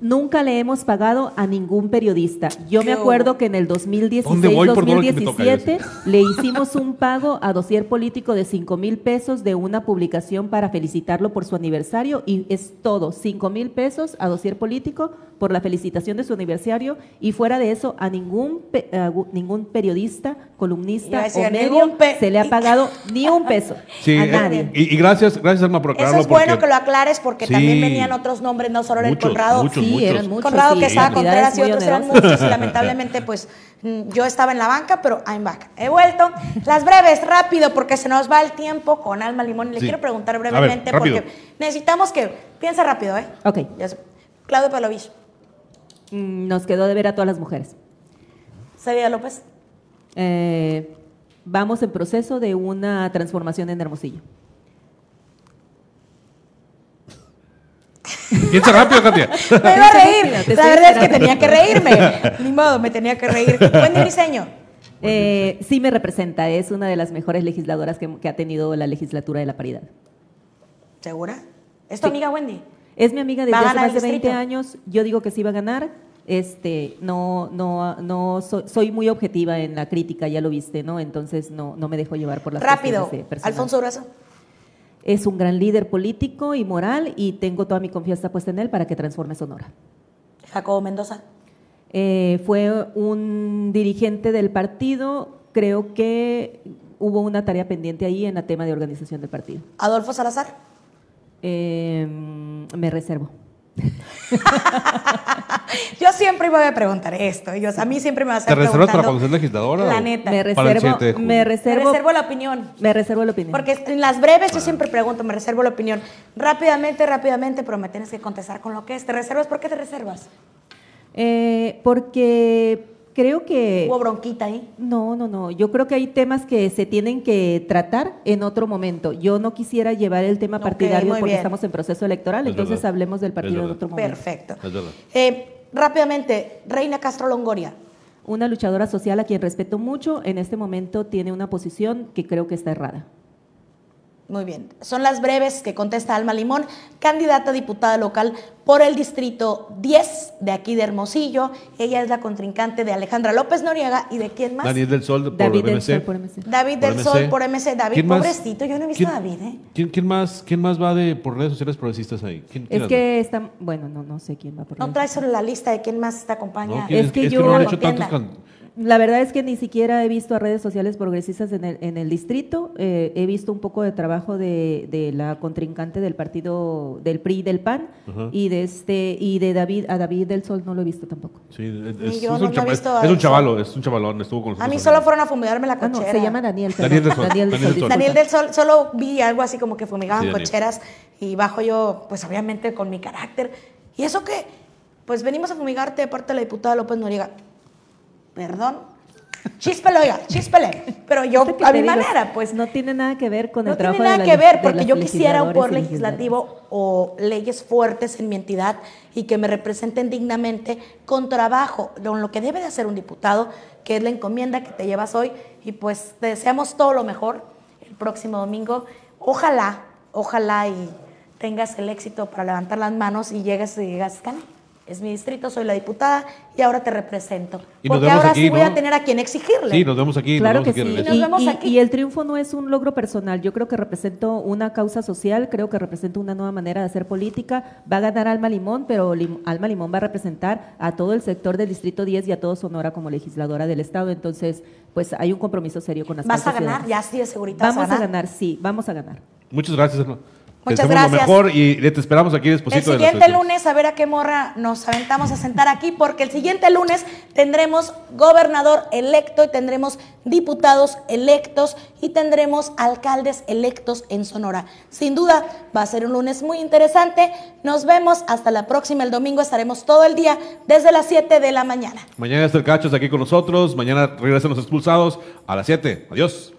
Speaker 3: Nunca le hemos pagado a ningún periodista. Yo me
Speaker 2: ¿Qué
Speaker 3: acuerdo que en el 2016,
Speaker 1: ¿Dónde voy por todo lo que me toca?
Speaker 3: 2017 le hicimos un pago a Dosier Político de 5 mil pesos de una publicación para felicitarlo por su aniversario y es todo, 5 mil pesos a Dosier Político por la felicitación de su aniversario y fuera de eso a ningún, pe- a ningún periodista, columnista o medio se le ha pagado ni un peso
Speaker 1: Sí,
Speaker 3: a
Speaker 1: eh,
Speaker 3: nadie.
Speaker 1: y, y gracias, gracias Alma por
Speaker 2: Eso
Speaker 1: aclararlo.
Speaker 2: es bueno
Speaker 1: porque-
Speaker 2: que lo aclares porque
Speaker 1: Sí.
Speaker 2: también venían otros nombres, no solo el Conrado.
Speaker 1: muchos,
Speaker 3: Sí,
Speaker 1: muchos.
Speaker 3: eran muchos.
Speaker 2: Conrado
Speaker 3: sí,
Speaker 2: Quesada Contreras y otros eran muchos y lamentablemente pues mm, yo estaba en la banca, pero I'm back. He vuelto. Las breves, rápido, porque se nos va el tiempo con Alma Limón. Le
Speaker 1: Sí.
Speaker 2: quiero preguntar
Speaker 1: ver,
Speaker 2: brevemente porque necesitamos que piensa rápido, ¿eh?
Speaker 3: Ok.
Speaker 2: Ya sé. Claudio Palovich,
Speaker 3: Mm, Nos quedó de ver a todas las mujeres.
Speaker 2: Celia López,
Speaker 3: Eh, vamos en proceso de una transformación en Hermosillo.
Speaker 1: Piensa rápido, Katia. <laughs>
Speaker 2: me iba a reír. La verdad es que tenía que reírme. Ni modo, me tenía que reír. Buen diseño.
Speaker 3: Eh, sí me representa, es una de las mejores legisladoras que, que ha tenido la legislatura de la paridad.
Speaker 2: ¿Segura? ¿Es tu amiga Wendy?
Speaker 3: Es mi amiga desde
Speaker 2: ¿Va a
Speaker 3: hace más de 20
Speaker 2: distrito?
Speaker 3: años, yo digo que sí va a ganar. Este, no, no, no soy, soy muy objetiva en la crítica, ya lo viste, ¿no? Entonces no, no me dejo llevar por las
Speaker 2: Rápido. Alfonso Durazo.
Speaker 3: Es un gran líder político y moral y tengo toda mi confianza puesta en él para que transforme Sonora.
Speaker 2: Jacobo Mendoza.
Speaker 3: Eh, fue un dirigente del partido, creo que hubo una tarea pendiente ahí en el tema de organización del partido.
Speaker 2: Adolfo Salazar.
Speaker 3: Eh, me reservo. <laughs>
Speaker 2: Yo siempre voy a preguntar esto. sea, a mí siempre me va a
Speaker 1: ¿Te reservas para cuando seas legisladora?
Speaker 2: La neta.
Speaker 3: Me reservo,
Speaker 1: 7 de julio.
Speaker 3: me reservo,
Speaker 2: la opinión.
Speaker 3: me reservo la opinión.
Speaker 2: Porque en las breves yo siempre pregunto, me reservo la opinión. Rápidamente, rápidamente, pero me tienes que contestar con lo que es. ¿Te reservas? ¿Por qué te reservas?
Speaker 3: Eh, porque Creo que...
Speaker 2: ¿Hubo bronquita ahí?
Speaker 3: No, no, no. Yo creo que hay temas que se tienen que tratar en otro momento. Yo no quisiera llevar el tema partidario porque
Speaker 2: bien.
Speaker 3: estamos en proceso electoral,
Speaker 1: Es
Speaker 3: entonces
Speaker 1: verdad.
Speaker 3: hablemos del partido en otro momento.
Speaker 2: Perfecto. Eh, rápidamente, Reina Castro Longoria.
Speaker 3: Una luchadora social a quien respeto mucho, en este momento tiene una posición que creo que está errada.
Speaker 2: Muy bien. Son las breves que contesta Alma Limón, candidata a diputada local por el distrito 10 de aquí de Hermosillo. Ella es la contrincante de Alejandra López Noriega y de quién más?
Speaker 1: Daniel del Sol por
Speaker 3: David del
Speaker 1: MC.
Speaker 3: Sol por MC.
Speaker 2: David
Speaker 1: Por
Speaker 2: del
Speaker 1: MC.
Speaker 2: Sol por MC. David,
Speaker 1: ¿Quién más?
Speaker 2: pobrecito, yo no he visto
Speaker 1: ¿Quién-
Speaker 2: a David, ¿eh?
Speaker 1: ¿Quién, quién más, ¿Quién más va de por redes sociales progresistas ahí? ¿Quién- quién
Speaker 3: Es que está, bueno, no, no sé quién va por
Speaker 2: No
Speaker 3: ahí.
Speaker 2: traes solo la lista de quién más te acompaña.
Speaker 1: No, ¿quién
Speaker 3: Es que
Speaker 1: es
Speaker 3: yo-
Speaker 1: no han hecho tantos
Speaker 3: La verdad es que ni siquiera he visto a redes sociales progresistas en el, en el distrito. Eh, he visto un poco de trabajo de, de la contrincante del partido del PRI y del PAN y de este y de David a David del Sol no lo he visto tampoco.
Speaker 1: Sí, es, es
Speaker 2: yo,
Speaker 1: un,
Speaker 2: no- he
Speaker 1: chava-
Speaker 2: visto
Speaker 1: es un chavalo, es un chavalón, estuvo con
Speaker 2: A mí solo fueron a fumigarme la
Speaker 3: Ah, no,
Speaker 2: cochera.
Speaker 3: se llama Daniel.
Speaker 1: Daniel del Sol.
Speaker 3: Daniel del Sol,
Speaker 1: del Sol.
Speaker 2: Daniel
Speaker 3: disculpa.
Speaker 2: del Sol, solo vi algo así como que fumigaban
Speaker 1: Sí,
Speaker 2: cocheras y bajo yo, pues obviamente con mi carácter. ¿Y eso qué? Pues venimos a fumigarte de parte de la diputada López Noriega. Perdón. Chíspele, oiga, chíspele. Pero yo,
Speaker 3: ¿Qué
Speaker 2: a mi
Speaker 3: digo?
Speaker 2: manera, pues.
Speaker 3: no tiene nada que ver con
Speaker 2: No
Speaker 3: el
Speaker 2: tiene
Speaker 3: trabajo
Speaker 2: nada
Speaker 3: de
Speaker 2: que
Speaker 3: la-
Speaker 2: ver, porque yo quisiera un poder legislativo o leyes fuertes en mi entidad y que me representen dignamente con trabajo, con lo que debe de hacer un diputado, que es la encomienda que te llevas hoy. Y pues te deseamos todo lo mejor el próximo domingo. Ojalá, ojalá y tengas el éxito para levantar las manos y llegues y digas, "Cana, es mi distrito, soy la diputada y ahora te represento.
Speaker 1: Y
Speaker 2: Porque ahora
Speaker 1: aquí,
Speaker 2: sí voy a tener a quien exigirle.
Speaker 1: Sí, nos vemos aquí.
Speaker 3: Claro
Speaker 1: nos
Speaker 3: que
Speaker 1: vemos
Speaker 3: sí.
Speaker 1: aquí
Speaker 2: Y
Speaker 1: el-
Speaker 2: nos vemos
Speaker 3: Y,
Speaker 2: aquí.
Speaker 3: y el triunfo no es un logro personal. Yo creo que represento una causa social, creo que represento una nueva manera de hacer política. Va a ganar Alma Limón, pero Lim- Alma Limón va a representar a todo el sector del Distrito 10 y a todo Sonora como legisladora del Estado. Entonces, pues hay un compromiso serio con las
Speaker 2: Vas a ganar,
Speaker 3: ciudadanas.
Speaker 2: ya sí de seguridad.
Speaker 3: Vamos a ganar, sí, vamos a ganar.
Speaker 1: Muchas gracias, hermano.
Speaker 2: Muchas gracias.
Speaker 1: lo mejor y te esperamos aquí después
Speaker 2: El siguiente lunes, a ver a qué morra nos aventamos a sentar aquí, porque el siguiente lunes tendremos gobernador electo y tendremos diputados electos y tendremos alcaldes electos en Sonora. Sin duda, va a ser un lunes muy interesante. Nos vemos hasta la próxima. El domingo estaremos todo el día desde las 7 de la mañana.
Speaker 1: Mañana está el Cachos aquí con nosotros. Mañana regresan los expulsados a las 7. Adiós.